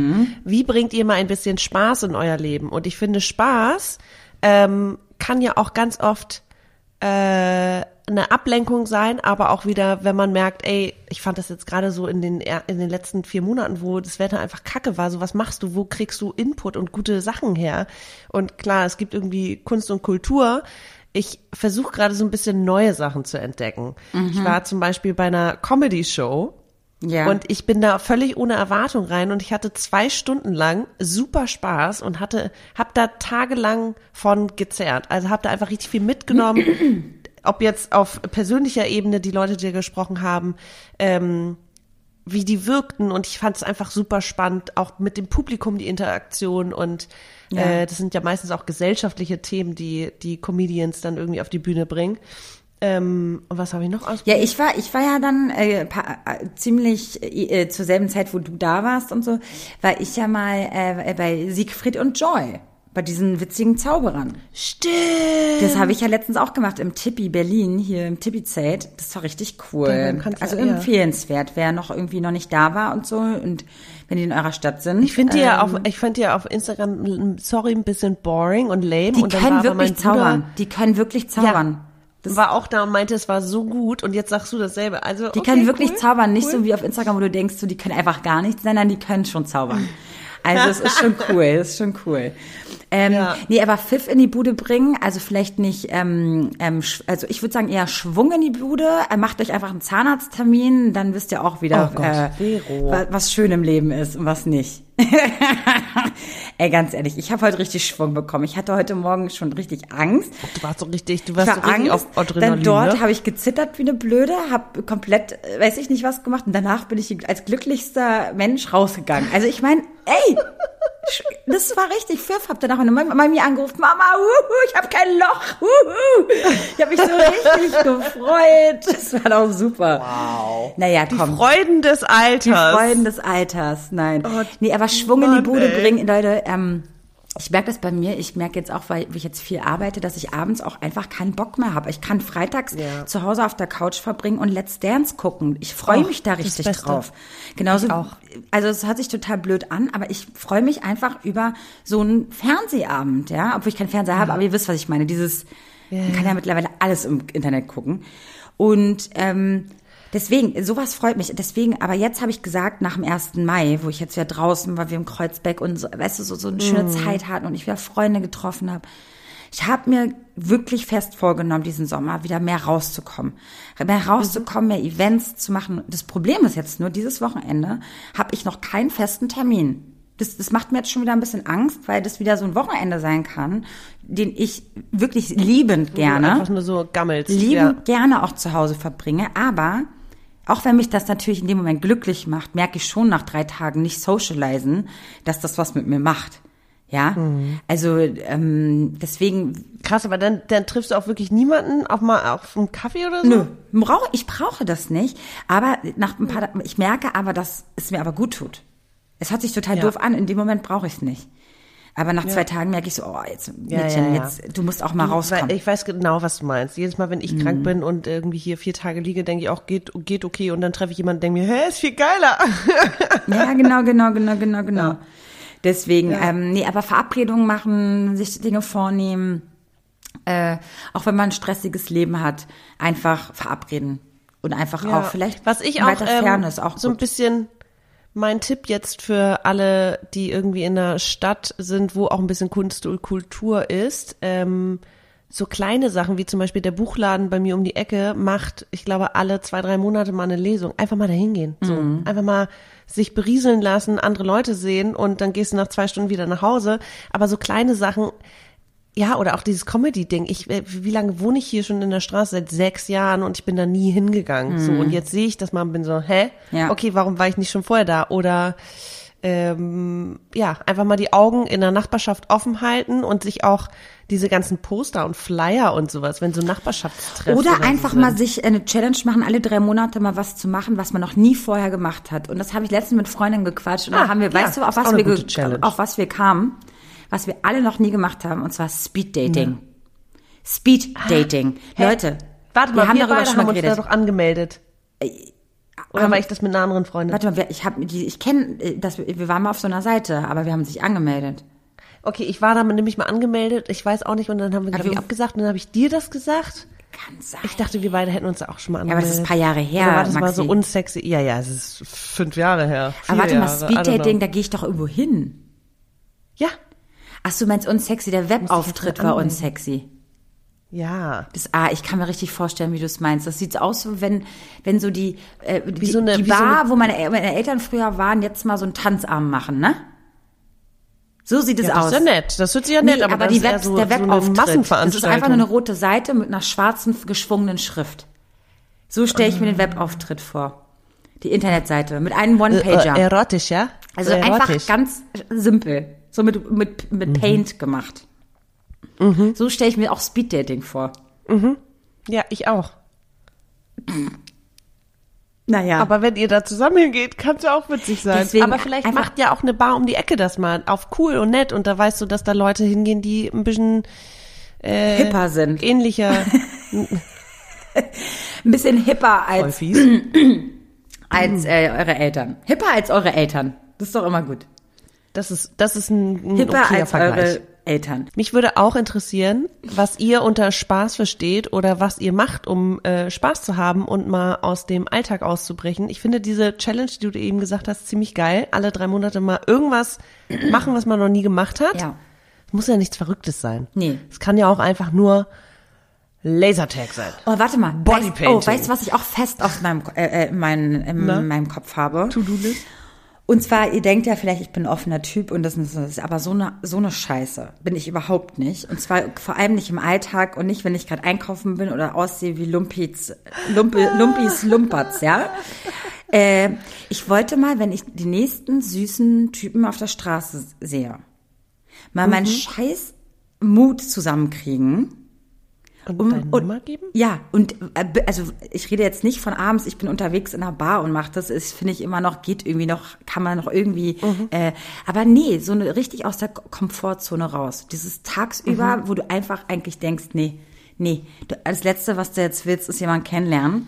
Speaker 2: wie bringt ihr mal ein bisschen Spaß in euer Leben? Und ich finde, Spaß ähm, kann ja auch ganz oft äh, eine Ablenkung sein, aber auch wieder, wenn man merkt, ey, ich fand das jetzt gerade so in den in den letzten vier Monaten, wo das Wetter einfach kacke war, so was machst du, wo kriegst du Input und gute Sachen her? Und klar, es gibt irgendwie Kunst und Kultur. Ich versuche gerade so ein bisschen neue Sachen zu entdecken. Ich war zum Beispiel bei einer Comedy-Show
Speaker 1: Ja.
Speaker 2: und ich bin da völlig ohne Erwartung rein und ich hatte zwei Stunden lang super Spaß und hatte, hab da tagelang von gezerrt. Also hab da einfach richtig viel mitgenommen. [clears throat] Ob jetzt auf persönlicher Ebene die Leute, die gesprochen haben, ähm, wie die wirkten und ich fand es einfach super spannend, auch mit dem Publikum die Interaktion und
Speaker 1: Ja.
Speaker 2: äh, das sind ja meistens auch gesellschaftliche Themen, die die Comedians dann irgendwie auf die Bühne bringen. Ähm, und was habe ich noch ausprobiert?
Speaker 1: Ja, ich war, ich war ja dann äh, pa- äh, ziemlich äh, zur selben Zeit, wo du da warst und so, war ich ja mal äh, bei Siegfried und Joy, bei diesen witzigen Zauberern.
Speaker 2: Stimmt.
Speaker 1: Das habe ich ja letztens auch gemacht im Tippi Berlin, hier im Tippi-Zelt. Das war richtig cool. Also
Speaker 2: ja.
Speaker 1: empfehlenswert, wer noch irgendwie noch nicht da war und so und wenn die in eurer Stadt sind.
Speaker 2: Ich finde die ja
Speaker 1: ähm,
Speaker 2: auf, ich finde die ja auf Instagram, sorry, ein bisschen boring und lame.
Speaker 1: die
Speaker 2: und
Speaker 1: können wirklich
Speaker 2: Bruder-
Speaker 1: zaubern. Die können wirklich zaubern.
Speaker 2: Ja, war auch da und meinte, es war so gut und jetzt sagst du dasselbe. Also
Speaker 1: Die
Speaker 2: okay,
Speaker 1: können wirklich
Speaker 2: cool,
Speaker 1: zaubern, nicht
Speaker 2: cool.
Speaker 1: so wie auf Instagram, wo du denkst, so, die können einfach gar nichts, nein, nein, die können schon zaubern. Also es ist schon [laughs] cool, es ist schon cool. Ähm,
Speaker 2: Ja.
Speaker 1: Nee, aber Pfiff in die Bude bringen, also vielleicht nicht, ähm, ähm, also ich würde sagen eher Schwung in die Bude. Äh, macht euch einfach einen Zahnarzttermin, dann wisst ihr auch wieder,
Speaker 2: Oh Gott,
Speaker 1: äh, was schön im Leben ist und was nicht. [laughs] Ey, ganz ehrlich, ich habe heute richtig Schwung bekommen. Ich hatte heute Morgen schon richtig Angst.
Speaker 2: Du warst so richtig, du warst
Speaker 1: war
Speaker 2: so richtig
Speaker 1: Angst.
Speaker 2: auf Adrenalin.
Speaker 1: Dann dort
Speaker 2: ne?
Speaker 1: habe ich gezittert wie eine Blöde, habe komplett, äh, weiß ich nicht was gemacht und danach bin ich als glücklichster Mensch rausgegangen. Also ich meine, ey, das war richtig pfiff. Hab danach meine Mama Mami angerufen, Mama, uhu, ich habe kein Loch. Uhu. Ich habe mich so richtig [laughs] gefreut. Das war doch super. Wow. Naja,
Speaker 2: Die
Speaker 1: komm.
Speaker 2: Freuden des Alters.
Speaker 1: Die Freuden des Alters, nein.
Speaker 2: Oh,
Speaker 1: nee, aber Schwung in die
Speaker 2: Mann,
Speaker 1: Bude
Speaker 2: ey.
Speaker 1: bringen, Leute, ähm, ich merke das bei mir, ich merke jetzt auch, weil ich jetzt viel arbeite, dass ich abends auch einfach keinen Bock mehr habe. Ich kann freitags
Speaker 2: Ja.
Speaker 1: zu Hause auf der Couch verbringen und Let's Dance gucken. Ich freue mich da richtig drauf. Genauso,
Speaker 2: Ich auch.
Speaker 1: also es hört sich total blöd an, aber ich freue mich einfach über so einen Fernsehabend, ja, obwohl ich keinen Fernseher habe, aber ihr wisst, was ich meine. Dieses, man kann ja mittlerweile alles im Internet gucken. Und ähm, deswegen, sowas freut mich. Deswegen, aber jetzt habe ich gesagt, nach dem 1. Mai, wo ich jetzt wieder draußen war, wir im Kreuzberg und so, weißt du, so, so eine schöne Zeit hatten und ich wieder Freunde getroffen habe. Ich habe mir wirklich fest vorgenommen, diesen Sommer wieder mehr rauszukommen. Mehr rauszukommen, mehr Events zu machen. Das Problem ist jetzt nur, dieses Wochenende habe ich noch keinen festen Termin. Das, das macht mir jetzt schon wieder ein bisschen Angst, weil das wieder so ein Wochenende sein kann, den ich wirklich liebend gerne
Speaker 2: Einfach nur so gammelst.
Speaker 1: lieben
Speaker 2: Ja.
Speaker 1: gerne auch zu Hause verbringe, aber auch wenn mich das natürlich in dem Moment glücklich macht, merke ich schon nach drei Tagen nicht socialisen, dass das was mit mir macht. Ja,
Speaker 2: Mhm.
Speaker 1: also ähm, deswegen
Speaker 2: Krass, aber dann, dann triffst du auch wirklich niemanden auf mal auf einen Kaffee oder so?
Speaker 1: Nö, brauch, ich brauche das nicht. Aber nach ein paar, ich merke aber, dass es mir aber gut tut. Es hört sich total
Speaker 2: Ja.
Speaker 1: doof an. In dem Moment brauche ich es nicht. Aber nach zwei Tagen merke ich so, oh, jetzt,
Speaker 2: Ja,
Speaker 1: Mädchen,
Speaker 2: ja, ja.
Speaker 1: jetzt, du musst auch mal rauskommen.
Speaker 2: ich weiß genau, was du meinst. Jedes Mal, wenn ich
Speaker 1: Mhm.
Speaker 2: krank bin und irgendwie hier vier Tage liege, denke ich auch, geht, geht okay. Und dann treffe ich jemanden und denke mir, hä, ist viel geiler. [laughs]
Speaker 1: Ja, genau, genau, genau, genau, genau. Deswegen, ähm, nee, aber Verabredungen machen, sich Dinge vornehmen, äh, auch wenn man ein stressiges Leben hat, einfach verabreden. Und einfach auch vielleicht
Speaker 2: was ich auch,
Speaker 1: weiter
Speaker 2: ähm,
Speaker 1: Ferne ist auch
Speaker 2: so ein
Speaker 1: gut.
Speaker 2: bisschen mein Tipp jetzt für alle, die irgendwie in einer Stadt sind, wo auch ein bisschen Kunst und Kultur ist, ähm, so kleine Sachen, wie zum Beispiel der Buchladen bei mir um die Ecke macht, ich glaube, alle zwei, drei Monate mal eine Lesung. Einfach mal dahin gehen. So. Einfach mal sich berieseln lassen, andere Leute sehen und dann gehst du nach zwei Stunden wieder nach Hause. Aber so kleine Sachen, ja, oder auch dieses Comedy-Ding. Ich, äh, wie lange wohne ich hier schon in der Straße? Seit sechs Jahren und ich bin da nie hingegangen. So, und jetzt sehe ich das mal und bin so, hä?
Speaker 1: Ja.
Speaker 2: Okay, warum war ich nicht schon vorher da? Oder ähm, ja, einfach mal die Augen in der Nachbarschaft offen halten und sich auch diese ganzen Poster und Flyer und sowas, wenn so Nachbarschaftstreffen
Speaker 1: Oder
Speaker 2: so
Speaker 1: einfach
Speaker 2: sind.
Speaker 1: mal sich eine Challenge machen, alle drei Monate mal was zu machen, was man noch nie vorher gemacht hat. Und das habe ich letztens mit Freundinnen gequatscht. Und
Speaker 2: Ah,
Speaker 1: da haben wir,
Speaker 2: ja,
Speaker 1: weißt du, auf was wir, auf was wir kamen? Was wir alle noch nie gemacht haben, und zwar Speed Dating. Speed Dating.
Speaker 2: Hä?
Speaker 1: Leute,
Speaker 2: Warte
Speaker 1: wir
Speaker 2: mal,
Speaker 1: haben
Speaker 2: wir
Speaker 1: darüber
Speaker 2: beide
Speaker 1: schon
Speaker 2: haben
Speaker 1: mal
Speaker 2: uns da
Speaker 1: geredet.
Speaker 2: doch angemeldet. Oder
Speaker 1: haben-
Speaker 2: war ich das mit einer anderen Freundin?
Speaker 1: Warte mal, ich habe die, ich kenne, das, wir waren mal auf so einer Seite, aber wir haben sich angemeldet.
Speaker 2: Okay, ich war da nämlich mal angemeldet, ich weiß auch nicht, und dann haben wir, glaube ich, abgesagt, und dann habe ich dir das gesagt.
Speaker 1: Kann sein.
Speaker 2: Ich dachte, wir beide hätten uns auch schon mal
Speaker 1: aber
Speaker 2: angemeldet.
Speaker 1: das ist ein paar Jahre her,
Speaker 2: Oder war das mal
Speaker 1: Maxi.
Speaker 2: so unsexy? Ja, ja, es ist fünf Jahre her.
Speaker 1: aber warte mal,
Speaker 2: Jahre, I
Speaker 1: Speed Dating, da gehe ich doch irgendwo hin.
Speaker 2: Ja,
Speaker 1: Ach so, meinst unsexy, der Webauftritt war unsexy.
Speaker 2: ja.
Speaker 1: Das, ah, ich kann mir richtig vorstellen, wie du es meinst. Das sieht so aus, wenn, wenn so die, äh, die,
Speaker 2: so eine-
Speaker 1: die
Speaker 2: wie so
Speaker 1: Bar,
Speaker 2: eine-
Speaker 1: wo meine, meine Eltern früher waren, jetzt mal so einen Tanzarm machen, ne? So sieht es
Speaker 2: Ja, das
Speaker 1: aus.
Speaker 2: ist ja nett. Das hört sich ja
Speaker 1: Nee,
Speaker 2: nett, aber,
Speaker 1: aber
Speaker 2: das
Speaker 1: die Web,
Speaker 2: so,
Speaker 1: der
Speaker 2: so eine
Speaker 1: Webauftritt. Das
Speaker 2: Massenveranstaltung.
Speaker 1: ist einfach nur eine rote Seite mit einer schwarzen, geschwungenen Schrift. So stelle ich mir den Webauftritt vor. Die Internetseite mit einem
Speaker 2: äh,
Speaker 1: One-Pager.
Speaker 2: erotisch, ja?
Speaker 1: Also
Speaker 2: So
Speaker 1: einfach
Speaker 2: erotisch.
Speaker 1: ganz simpel. So mit, mit,
Speaker 2: Mhm.
Speaker 1: mit Paint gemacht. So stelle ich mir auch Speeddating vor.
Speaker 2: Ja, ich auch.
Speaker 1: Naja.
Speaker 2: Aber wenn ihr da zusammen hingeht, kann es ja auch witzig sein.
Speaker 1: Deswegen
Speaker 2: Aber vielleicht macht ja auch eine Bar um die Ecke das mal auf cool und nett und da weißt du, dass da Leute hingehen, die ein bisschen äh,
Speaker 1: hipper sind.
Speaker 2: ähnlicher [laughs] [laughs]
Speaker 1: Ein bisschen hipper als, [clears throat] als äh, eure Eltern. Hipper als eure Eltern. Das ist doch immer gut.
Speaker 2: Das ist, das ist ein, ein
Speaker 1: Hipper als
Speaker 2: Vergleich.
Speaker 1: eure Eltern.
Speaker 2: Mich würde auch interessieren, was ihr unter Spaß versteht oder was ihr macht, um äh, Spaß zu haben und mal aus dem Alltag auszubrechen. Ich finde diese Challenge, die du eben gesagt hast, ziemlich geil. Alle drei Monate mal irgendwas [clears throat] machen, was man noch nie gemacht hat.
Speaker 1: Ja.
Speaker 2: Muss ja nichts Verrücktes sein.
Speaker 1: Nee.
Speaker 2: Es kann ja auch einfach nur Lasertag sein.
Speaker 1: Oh, warte mal.
Speaker 2: Bodypainting.
Speaker 1: Weißt, oh, weißt du, was ich auch fest auf meinem, äh, äh, mein, in
Speaker 2: Na?
Speaker 1: meinem Kopf habe?
Speaker 2: To-Do-List?
Speaker 1: Und zwar, ihr denkt ja vielleicht, ich bin ein offener Typ und das ist, das ist aber so eine, so eine Scheiße. Bin ich überhaupt nicht. Und zwar vor allem nicht im Alltag und nicht, wenn ich gerade einkaufen bin oder aussehe wie Lumpis, Lumpe, Lumpis Lumperts, ja. Äh, ich wollte mal, wenn ich die nächsten süßen Typen auf der Straße sehe, mal meinen scheiß Mut zusammenkriegen
Speaker 2: Und
Speaker 1: Um-
Speaker 2: deine
Speaker 1: und-
Speaker 2: Nummer geben?
Speaker 1: ja, und äh, also ich rede jetzt nicht von abends, ich bin unterwegs in einer Bar und mache das, ist finde ich immer noch, geht irgendwie noch, kann man noch irgendwie, äh, aber nee, so eine richtig aus der Komfortzone raus. Dieses tagsüber, wo du einfach eigentlich denkst, nee, nee, du, das Letzte, was du jetzt willst, ist jemanden kennenlernen.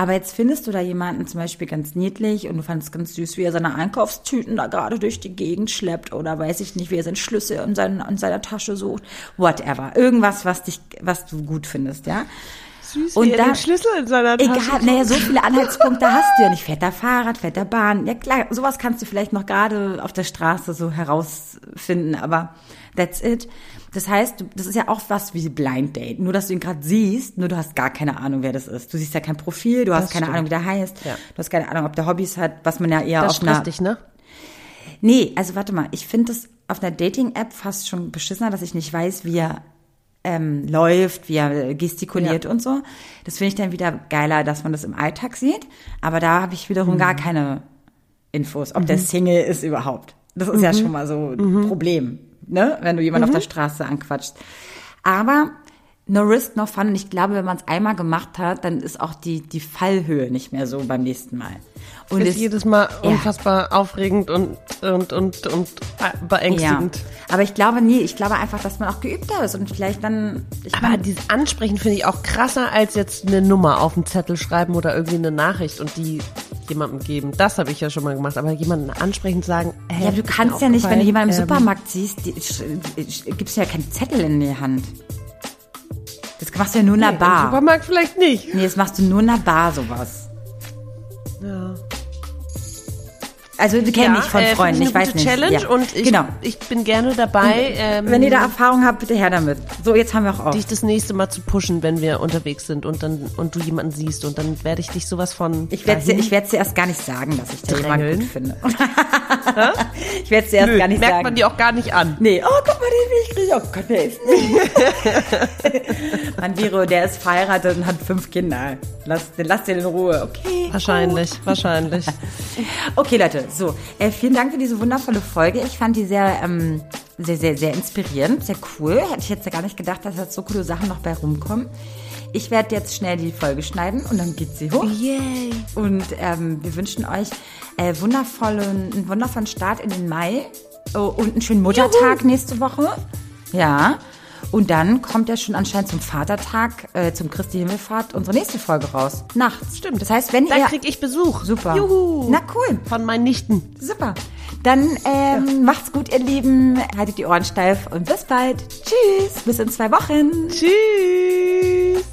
Speaker 1: Aber jetzt findest du da jemanden zum Beispiel ganz niedlich und du fandest es ganz süß, wie er seine Einkaufstüten da gerade durch die Gegend schleppt oder weiß ich nicht, wie er seinen Schlüssel in, seinen, in seiner Tasche sucht. Whatever. Irgendwas, was dich, was du gut findest, ja.
Speaker 2: Süß,
Speaker 1: Und
Speaker 2: wie er
Speaker 1: da-
Speaker 2: den Schlüssel in seiner Tasche
Speaker 1: Egal, naja, so viele Anhaltspunkte hast du ja nicht. Fährt er Fahrrad, fährt er Bahn. Ja klar, sowas kannst du vielleicht noch gerade auf der Straße so herausfinden, aber that's it. Das heißt, das ist ja auch was wie Blind Date. Nur, dass du ihn gerade siehst, nur du hast gar keine Ahnung, wer das ist. Du siehst ja kein Profil, du hast
Speaker 2: Das
Speaker 1: keine
Speaker 2: stimmt.
Speaker 1: Ahnung, wie der heißt.
Speaker 2: Ja.
Speaker 1: Du hast keine Ahnung, ob der Hobbys hat, was man ja eher
Speaker 2: Das
Speaker 1: auf einer...
Speaker 2: dich, ne?
Speaker 1: Nee, also warte mal, ich finde das auf einer Dating-App fast schon beschissener, dass ich nicht weiß, wie er ähm, läuft, wie er gestikuliert und so. Das finde ich dann wieder geiler, dass man das im Alltag sieht. Aber da habe ich wiederum gar keine Infos, ob der Single ist überhaupt. Das ist ja schon mal so ein Problem, ne? wenn du jemanden auf der Straße anquatscht. Aber no risk, no fun. Und ich glaube, wenn man es einmal gemacht hat, dann ist auch die, die Fallhöhe nicht mehr so beim nächsten Mal. Und
Speaker 2: Ist
Speaker 1: es-
Speaker 2: jedes Mal
Speaker 1: Ja.
Speaker 2: unfassbar aufregend und, und, und, und beängstigend.
Speaker 1: Ja. Aber ich glaube nie, ich glaube einfach, dass man auch geübter ist und vielleicht dann. Ich
Speaker 2: Aber
Speaker 1: mein,
Speaker 2: dieses Ansprechen finde ich auch krasser als jetzt eine Nummer auf den Zettel schreiben oder irgendwie eine Nachricht und die jemandem geben. Das habe ich ja schon mal gemacht. Aber jemanden ansprechend sagen, hey,
Speaker 1: ja, du
Speaker 2: ist mir
Speaker 1: kannst ja nicht, wenn du jemanden im
Speaker 2: ähm,
Speaker 1: Supermarkt siehst, die, gibst du ja keinen Zettel in die Hand. Das machst du ja nur in einer
Speaker 2: Im
Speaker 1: Bar.
Speaker 2: Supermarkt vielleicht nicht.
Speaker 1: Nee, das machst du nur in einer Bar, sowas. Also die kenne
Speaker 2: Ja,
Speaker 1: ich von
Speaker 2: äh,
Speaker 1: Freunden,
Speaker 2: finde
Speaker 1: ich
Speaker 2: eine
Speaker 1: weiß nicht.
Speaker 2: Challenge
Speaker 1: ja.
Speaker 2: und ich,
Speaker 1: genau.
Speaker 2: ich bin gerne dabei, ähm,
Speaker 1: Wenn ihr da Erfahrung habt, bitte her damit. So, jetzt haben wir auch auf.
Speaker 2: dich das nächste Mal zu pushen, wenn wir unterwegs sind und dann und du jemanden siehst und dann werde ich dich sowas von
Speaker 1: Ich werde
Speaker 2: dahin-
Speaker 1: ich dir erst gar nicht sagen, dass ich da jemanden gut finde. [laughs] ich werde es dir erst
Speaker 2: Nö,
Speaker 1: gar nicht
Speaker 2: merkt
Speaker 1: sagen.
Speaker 2: man dir auch gar nicht an.
Speaker 1: Nee, oh, guck mal, den will ich kriegen. Oh Gott, wer ist denn? [laughs] Mann, Viro, der ist verheiratet und hat fünf Kinder. Lass, lass den in Ruhe, okay?
Speaker 2: Wahrscheinlich, wahrscheinlich. [laughs]
Speaker 1: Okay, Leute, so. Äh, vielen Dank für diese wundervolle Folge. Ich fand die sehr, ähm, sehr, sehr, sehr inspirierend, sehr cool. Hätte ich jetzt ja gar nicht gedacht, dass jetzt so coole Sachen noch bei rumkommen. Ich werde jetzt schnell die Folge schneiden und dann geht sie hoch.
Speaker 2: Yay.
Speaker 1: Und ähm, wir wünschen euch äh, wundervollen, einen wundervollen Start in den Mai oh, und einen schönen Muttertag nächste Woche. Ja. Und dann kommt ja schon anscheinend zum Vatertag, äh, zum Christi Himmelfahrt, unsere nächste Folge raus. Nachts.
Speaker 2: Stimmt.
Speaker 1: Das heißt, wenn
Speaker 2: Da
Speaker 1: ihr...
Speaker 2: krieg ich Besuch.
Speaker 1: Super.
Speaker 2: Juhu.
Speaker 1: Na cool.
Speaker 2: Von meinen Nichten.
Speaker 1: Super. Dann ähm, macht's gut, ihr Lieben. Haltet die Ohren steif und bis bald. Tschüss. Bis in zwei Wochen.
Speaker 2: Tschüss.